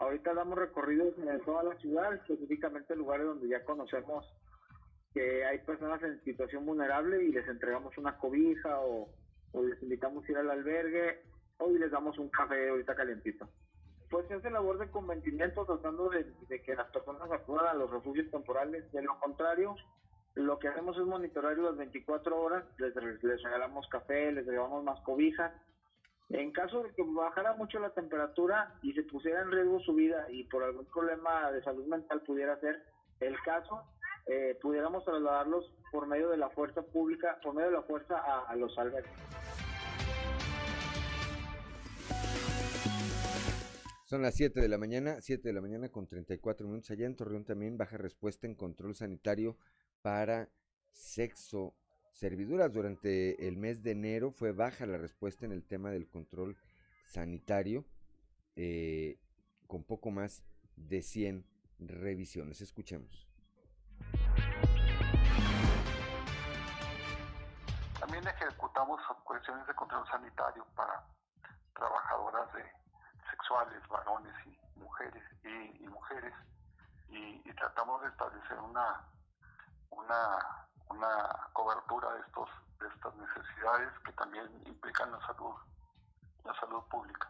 Ahorita damos recorridos en toda la ciudad, específicamente lugares donde ya conocemos que hay personas en situación vulnerable y les entregamos una cobija o, les invitamos a ir al albergue o les damos un café ahorita calientito. Pues se hace labor de convencimiento tratando de, que las personas acudan a los refugios temporales. De lo contrario, lo que hacemos es monitorear las 24 horas, les, les regalamos café, les regalamos más cobijas en caso de que bajara mucho la temperatura y se pusiera en riesgo su vida y por algún problema de salud mental pudiera ser el caso, eh, pudiéramos trasladarlos por medio de la fuerza pública, por medio de la fuerza a, los albergues. Son las 7 de la mañana, 7 de la mañana con 34 minutos. Allá en Torreón también baja respuesta en control sanitario para sexo serviduras. Durante el mes de enero fue baja la respuesta en el tema del control sanitario, eh, con poco más de 100 revisiones. Escuchemos. También ejecutamos cuestiones de control sanitario para trabajadoras de sexuales, varones y mujeres y, mujeres y, y, tratamos de establecer una una una cobertura de estos de estas necesidades que también implican la salud la salud pública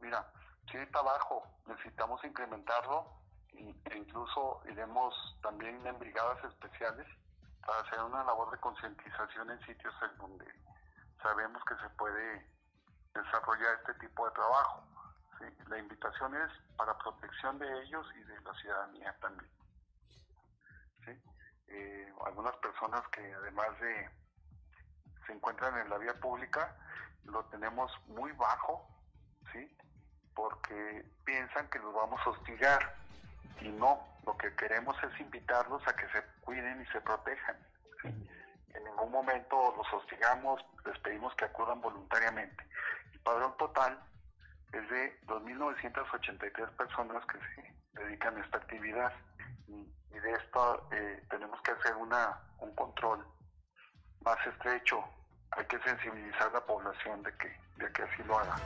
mira si está bajo necesitamos incrementarlo e incluso iremos también en brigadas especiales para hacer una labor de concientización en sitios en donde sabemos que se puede desarrollar este tipo de trabajo. La invitación es para protección de ellos y de la ciudadanía también. Eh, algunas personas que además de se encuentran en la vía pública lo tenemos muy bajo, ¿sí? porque piensan que los vamos a hostigar y no, lo que queremos es invitarlos a que se cuiden y se protejan. En ningún momento los hostigamos, les pedimos que acudan voluntariamente. El padrón total es de 2.983 personas que se dedican a esta actividad y, de esto eh, tenemos que hacer una, un control más estrecho. Hay que sensibilizar a la población de que, de que así lo haga.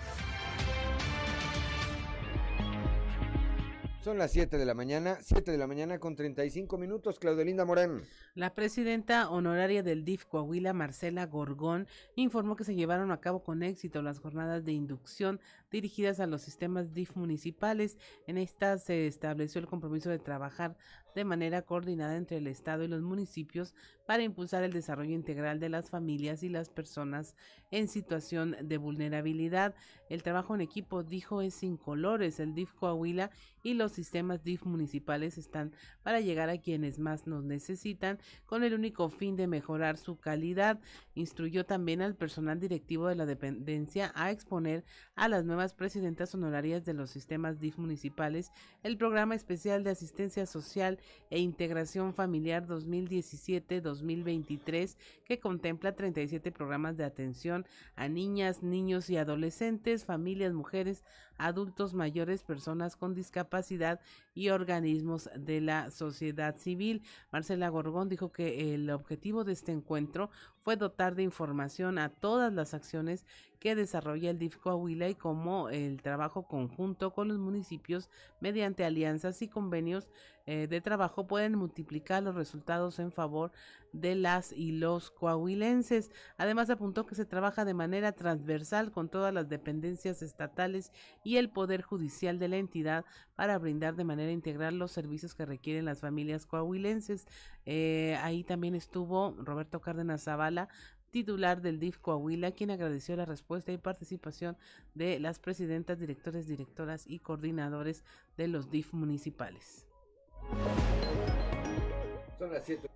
Son las 7 de la mañana, 7 de la mañana con 35 minutos, Claudelinda Morán. La presidenta honoraria del DIF Coahuila, Marcela Gorgón, informó que se llevaron a cabo con éxito las jornadas de inducción dirigidas a los sistemas DIF municipales. En estas se estableció el compromiso de trabajar de manera coordinada entre el Estado y los municipios para impulsar el desarrollo integral de las familias y las personas en situación de vulnerabilidad. El trabajo en equipo, dijo, es sin colores. El DIF Coahuila y los sistemas DIF municipales están para llegar a quienes más nos necesitan con el único fin de mejorar su calidad. Instruyó también al personal directivo de la dependencia a exponer a las nuevas presidentas honorarias de los sistemas DIF municipales el programa especial de asistencia social e integración familiar 2017-2023 que contempla 37 programas de atención a niñas, niños y adolescentes, familias, mujeres, adultos mayores, personas con discapacidad y organismos de la sociedad civil. Marcela Gorgón dijo que el objetivo de este encuentro fue dotar de información a todas las acciones que desarrolla el DIF Coahuila y cómo el trabajo conjunto con los municipios mediante alianzas y convenios eh, de trabajo pueden multiplicar los resultados en favor de las y los coahuilenses. Además apuntó que se trabaja de manera transversal con todas las dependencias estatales y el Poder Judicial de la entidad para brindar de manera integral los servicios que requieren las familias coahuilenses. Eh, ahí también estuvo Roberto Cárdenas Zavala, titular del DIF Coahuila, quien agradeció la respuesta y participación de las presidentas, directores, directoras y coordinadores de los DIF municipales. Son las 7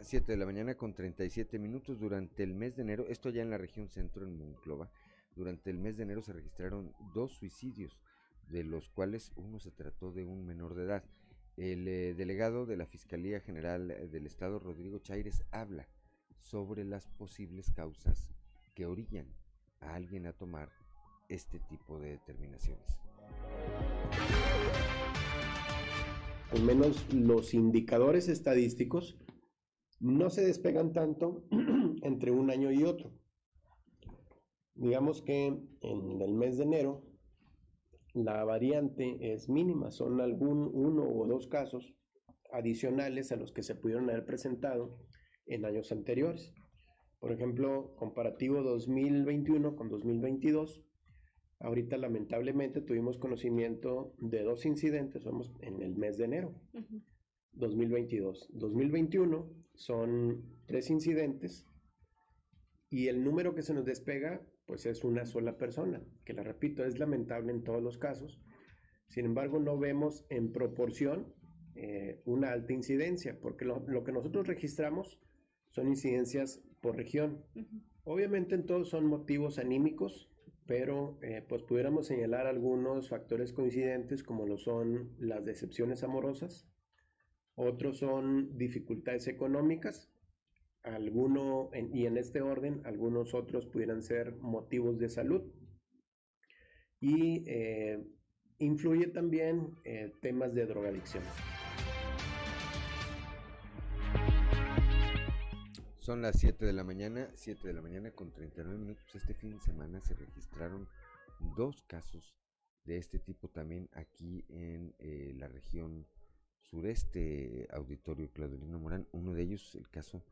7 de la mañana con 37 minutos durante el mes de enero, esto ya en la región centro en Monclova, durante el mes de enero se registraron dos suicidios, de los cuales uno se trató de un menor de edad. El eh, delegado de la Fiscalía General del Estado, Rodrigo Chaires, habla sobre las posibles causas que orillan a alguien a tomar este tipo de determinaciones. Al menos los indicadores estadísticos no se despegan tanto [clears throat] entre un año y otro. Digamos que en el mes de enero la variante es mínima, son algún uno o dos casos adicionales a los que se pudieron haber presentado en años anteriores. Por ejemplo, comparativo 2021 con 2022, ahorita lamentablemente tuvimos conocimiento de dos incidentes, somos en el mes de enero. 2022. 2021 son tres incidentes y el número que se nos despega pues es una sola persona, que la repito, es lamentable en todos los casos. Sin embargo, no vemos en proporción eh, una alta incidencia, porque lo, que nosotros registramos son incidencias por región. Obviamente en todos son motivos anímicos, pero eh, pues pudiéramos señalar algunos factores coincidentes como lo son las decepciones amorosas, otros son dificultades económicas, alguno, y en este orden, algunos otros pudieran ser motivos de salud. Y eh, influye también eh, temas de drogadicción. Son las 7 de la mañana, 7 de la mañana con 39 minutos. Este fin de semana se registraron dos casos de este tipo también aquí en eh, la región sureste, auditorio Claudelino Morán. Uno de ellos, el caso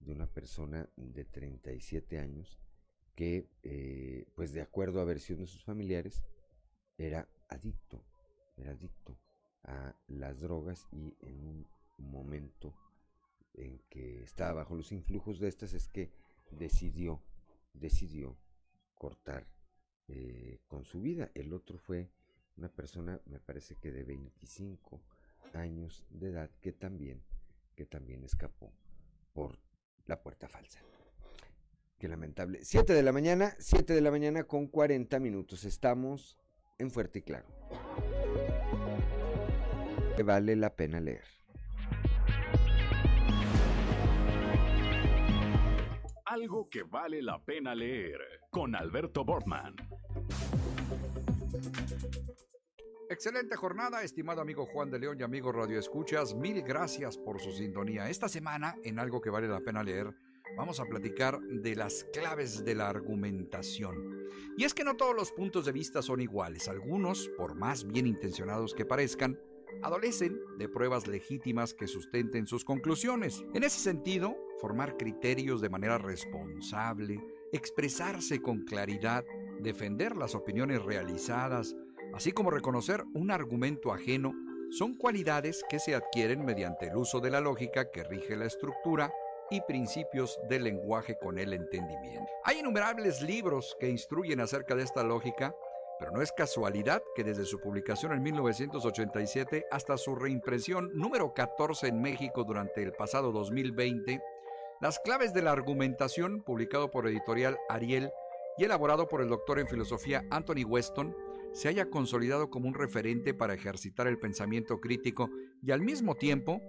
de una persona de 37 años que, eh, pues de acuerdo a versión de sus familiares, era adicto, era adicto a las drogas y en un momento en que estaba bajo los influjos de estas es que decidió, decidió cortar eh, con su vida. El otro fue una persona, me parece que de 25 años de edad, que también, que también escapó por la puerta falsa. Qué lamentable. 7 de la mañana, 7 de la mañana con 40 minutos. Estamos en Fuerte y Claro. Vale la pena leer. Algo que vale la pena leer con Alberto Bortman. Excelente jornada, estimado amigo Juan de León y amigo Radio Escuchas. Mil gracias por su sintonía. Esta semana, en algo que vale la pena leer, vamos a platicar de las claves de la argumentación. Y es que no todos los puntos de vista son iguales. Algunos, por más bien intencionados que parezcan, adolecen de pruebas legítimas que sustenten sus conclusiones. En ese sentido, formar criterios de manera responsable, expresarse con claridad, defender las opiniones realizadas, así como reconocer un argumento ajeno, son cualidades que se adquieren mediante el uso de la lógica que rige la estructura y principios del lenguaje con el entendimiento. Hay innumerables libros que instruyen acerca de esta lógica, pero no es casualidad que desde su publicación en 1987 hasta su reimpresión número 14 en México durante el pasado 2020, Las claves de la argumentación, publicado por editorial Ariel y elaborado por el doctor en filosofía Anthony Weston, se haya consolidado como un referente para ejercitar el pensamiento crítico y al mismo tiempo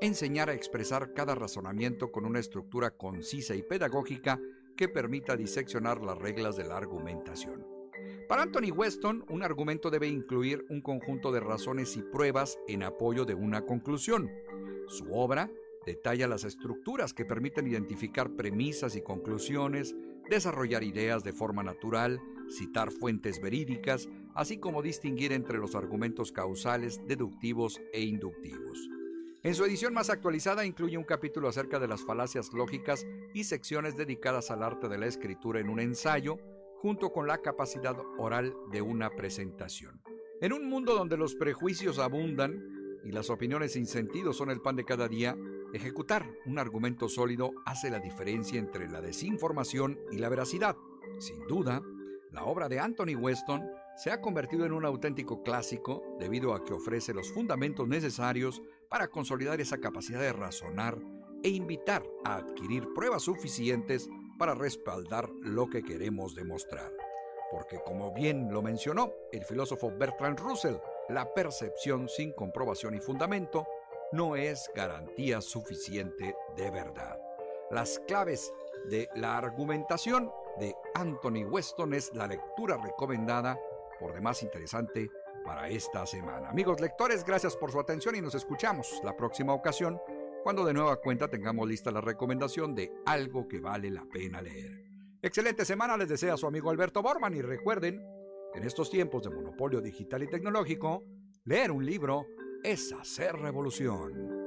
enseñar a expresar cada razonamiento con una estructura concisa y pedagógica que permita diseccionar las reglas de la argumentación. Para Anthony Weston, un argumento debe incluir un conjunto de razones y pruebas en apoyo de una conclusión. Su obra detalla las estructuras que permiten identificar premisas y conclusiones, desarrollar ideas de forma natural, citar fuentes verídicas, así como distinguir entre los argumentos causales, deductivos e inductivos. En su edición más actualizada incluye un capítulo acerca de las falacias lógicas y secciones dedicadas al arte de la escritura en un ensayo, junto con la capacidad oral de una presentación. En un mundo donde los prejuicios abundan y las opiniones sin sentido son el pan de cada día, ejecutar un argumento sólido hace la diferencia entre la desinformación y la veracidad. Sin duda, la obra de Anthony Weston se ha convertido en un auténtico clásico debido a que ofrece los fundamentos necesarios para consolidar esa capacidad de razonar e invitar a adquirir pruebas suficientes para respaldar lo que queremos demostrar. Porque como bien lo mencionó el filósofo Bertrand Russell, la percepción sin comprobación y fundamento no es garantía suficiente de verdad. Las claves de la argumentación de Anthony Weston es la lectura recomendada, por demás interesante, para esta semana. Amigos lectores, gracias por su atención y nos escuchamos la próxima ocasión cuando de nueva cuenta tengamos lista la recomendación de algo que vale la pena leer. Excelente semana les desea su amigo Alberto Borman y recuerden, en estos tiempos de monopolio digital y tecnológico, leer un libro es hacer revolución.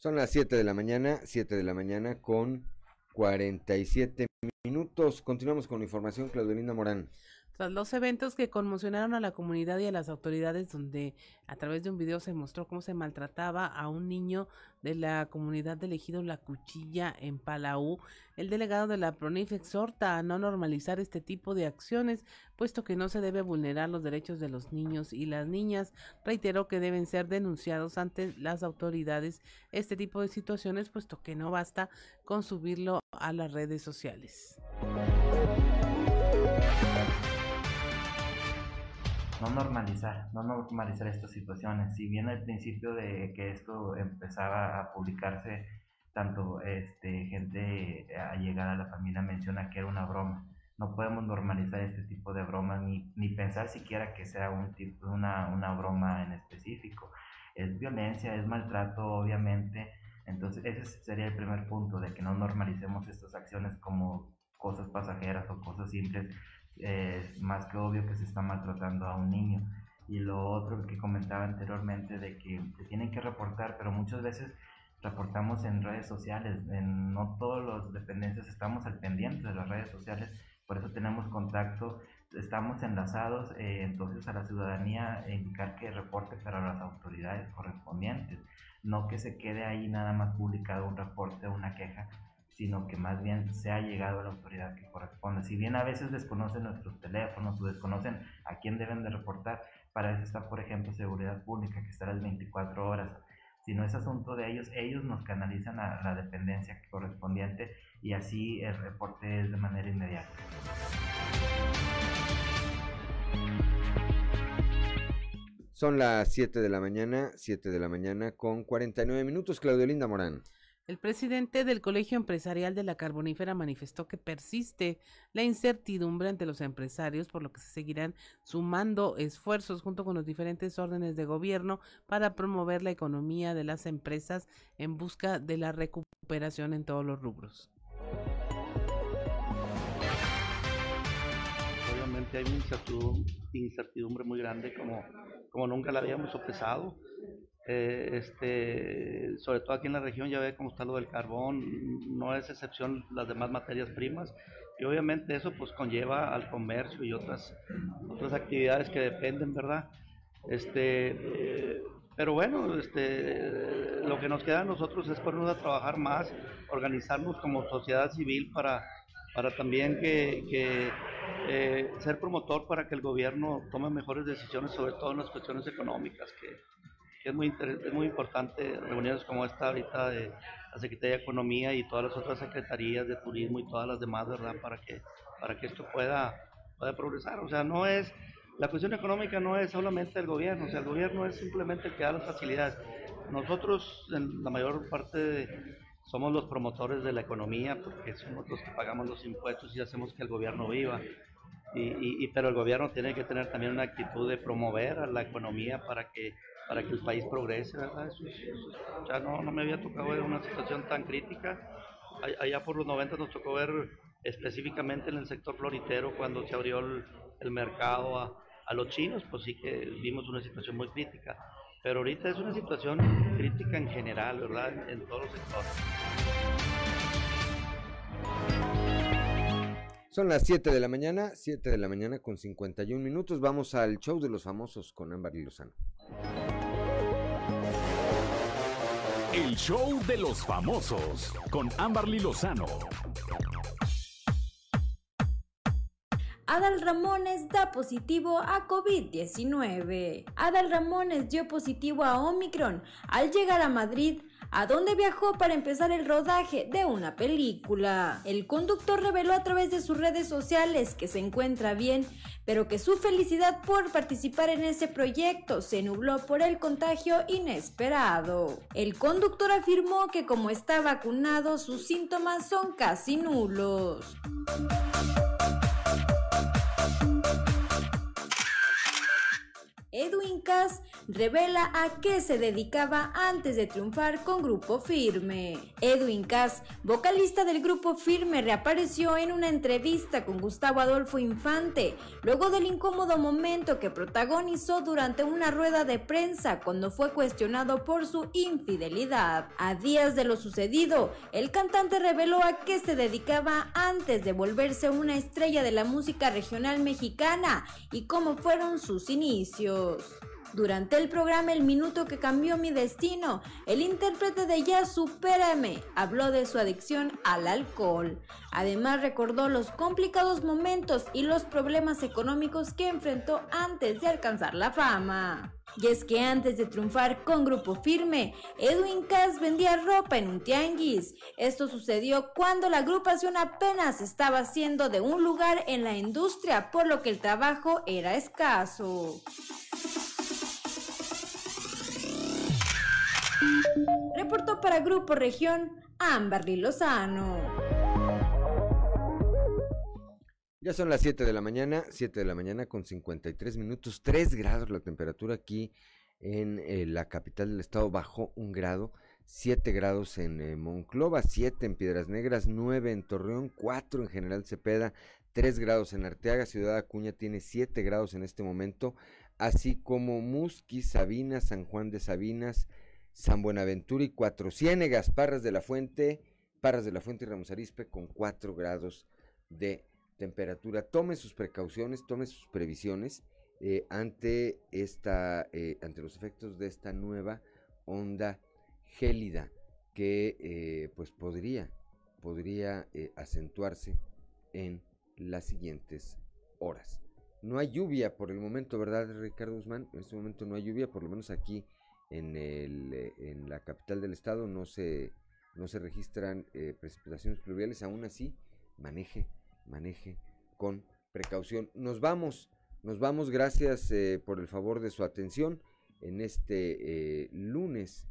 Son las 7 de la mañana, 7 de la mañana con 47 minutos. Continuamos con la información, Claudelina Morán. Los eventos que conmocionaron a la comunidad y a las autoridades, donde a través de un video se mostró cómo se maltrataba a un niño de la comunidad de elegido La Cuchilla en Palau, el delegado de la PRONIF exhorta a no normalizar este tipo de acciones, puesto que no se debe vulnerar los derechos de los niños y las niñas. Reiteró que deben ser denunciados ante las autoridades este tipo de situaciones, puesto que no basta con subirlo a las redes sociales no normalizar, no normalizar estas situaciones. Si bien al principio de que esto empezaba a publicarse, tanto este, gente allegada a la familia menciona que era una broma. No podemos normalizar este tipo de bromas ni, ni pensar siquiera que sea un tipo, una, una broma en específico. Es violencia, es maltrato, obviamente. Entonces, ese sería el primer punto, de que no normalicemos estas acciones como cosas pasajeras o cosas simples es más que obvio que se está maltratando a un niño. Y lo otro que comentaba anteriormente de que se tienen que reportar, pero muchas veces reportamos en redes sociales, en no todos los dependencias estamos al pendiente de las redes sociales, Por eso tenemos contacto, estamos enlazados eh, entonces a la ciudadanía e indicar que reporte para las autoridades correspondientes, no que se quede ahí nada más publicado un reporte una queja, sino que más bien se ha llegado a la autoridad que corresponde. Si bien a veces desconocen nuestros teléfonos o desconocen a quién deben de reportar, para eso está, por ejemplo, Seguridad Pública, que está las 24 horas. Si no es asunto de ellos, ellos nos canalizan a la dependencia correspondiente y así el reporte es de manera inmediata. Son las 7 de la mañana, 7 de la mañana con 49 minutos, Claudio Linda Morán. El presidente del Colegio Empresarial de la Carbonífera manifestó que persiste la incertidumbre ante los empresarios, por lo que se seguirán sumando esfuerzos junto con los diferentes órdenes de gobierno para promover la economía de las empresas en busca de la recuperación en todos los rubros. Obviamente hay una incertidumbre, muy grande como, como nunca la habíamos sopesado eh, este, sobre todo aquí en la región ya ve cómo está lo del carbón, no es excepción las demás materias primas y obviamente eso pues conlleva al comercio y otras otras actividades que dependen, ¿verdad? Este, eh, pero bueno, este, lo que nos queda a nosotros es ponernos a trabajar más, organizarnos como sociedad civil para, para también que, que eh, ser promotor para que el gobierno tome mejores decisiones, sobre todo en las cuestiones económicas, que, es muy, es muy importante reuniones como esta ahorita de la Secretaría de Economía y todas las otras secretarías de turismo y todas las demás, ¿verdad? Para que, para que esto pueda, pueda progresar. O sea, no es, la cuestión económica no es solamente el gobierno, o sea, el gobierno es simplemente el que da las facilidades. Nosotros, en la mayor parte, somos los promotores de la economía porque somos los que pagamos los impuestos y hacemos que el gobierno viva. Y, pero el gobierno tiene que tener también una actitud de promover a la economía para que para que el país progrese, ¿verdad? ya no, no me había tocado ver una situación tan crítica. Allá por los 90 nos tocó ver específicamente en el sector floritero cuando se abrió el, mercado a, a, los chinos, pues sí que vimos una situación muy crítica. Pero ahorita es una situación crítica en general, ¿verdad? En, todos los sectores. Son las 7 de la mañana, 7 de la mañana con 51 minutos. Vamos al show de los famosos con Ámbar y Lozano. El show de los famosos con Amberly Lozano. Adal Ramones da positivo a COVID-19. Adal Ramones dio positivo a Omicron al llegar a Madrid a dónde viajó para empezar el rodaje de una película. El conductor reveló a través de sus redes sociales que se encuentra bien, pero que su felicidad por participar en ese proyecto se nubló por el contagio inesperado. El conductor afirmó que como está vacunado, sus síntomas son casi nulos. Edwin Cass revela a qué se dedicaba antes de triunfar con Grupo Firme. Edwin Cass, vocalista del Grupo Firme, reapareció en una entrevista con Gustavo Adolfo Infante, luego del incómodo momento que protagonizó durante una rueda de prensa cuando fue cuestionado por su infidelidad. A días de lo sucedido, el cantante reveló a qué se dedicaba antes de volverse una estrella de la música regional mexicana y cómo fueron sus inicios. Durante el programa El Minuto que cambió mi destino, el intérprete de Ya Supérame habló de su adicción al alcohol. Además recordó los complicados momentos y los problemas económicos que enfrentó antes de alcanzar la fama. Y es que antes de triunfar con Grupo Firme, Edwin Cass vendía ropa en un tianguis. Esto sucedió cuando la agrupación apenas estaba haciendo de un lugar en la industria, por lo que el trabajo era escaso. Reportó para Grupo Región Amberly Lozano. Ya son las 7 de la mañana, 7 de la mañana con 53 minutos, 3 grados la temperatura aquí en eh, la capital del estado, bajó un grado, 7 grados en eh, Monclova, 7 en Piedras Negras, 9 en Torreón, 4 en General Cepeda, 3 grados en Arteaga, Ciudad Acuña tiene 7 grados en este momento, así como Musqui, Sabinas, San Juan de Sabinas, San Buenaventura y Cuatro Ciénegas, Parras de la Fuente, Parras de la Fuente y Ramos Arispe con 4 grados de temperatura. Tome sus precauciones, tome sus previsiones eh, ante, esta, eh, ante los efectos de esta nueva onda gélida que eh, pues podría, podría acentuarse en las siguientes horas. No hay lluvia por el momento, ¿verdad, Ricardo Guzmán? En este momento no hay lluvia, por lo menos aquí en, el, en la capital del estado no se, no se registran precipitaciones pluviales. Aún así, maneje, maneje con precaución. Nos vamos nos vamos, gracias eh, por el favor de su atención en este eh, lunes,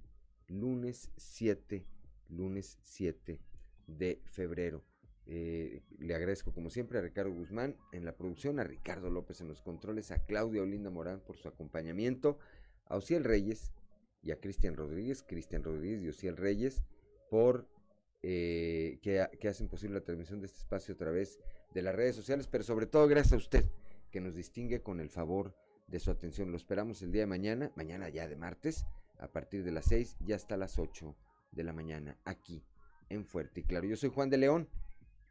lunes 7, lunes 7 de febrero. Eh, le agradezco como siempre a Ricardo Guzmán en la producción, a Ricardo López en los controles, a Claudia Olinda Morán por su acompañamiento, a Ociel Reyes y a Cristian Rodríguez, Cristian Rodríguez y Ociel Reyes por que, que hacen posible la transmisión de este espacio a través de las redes sociales, pero sobre todo gracias a usted que nos distingue con el favor de su atención. Lo esperamos el día de mañana, mañana ya de martes, a partir de las 6 y hasta las 8 de la mañana, aquí en Fuerte y Claro. Yo soy Juan de León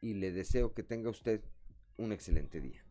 y le deseo que tenga usted un excelente día.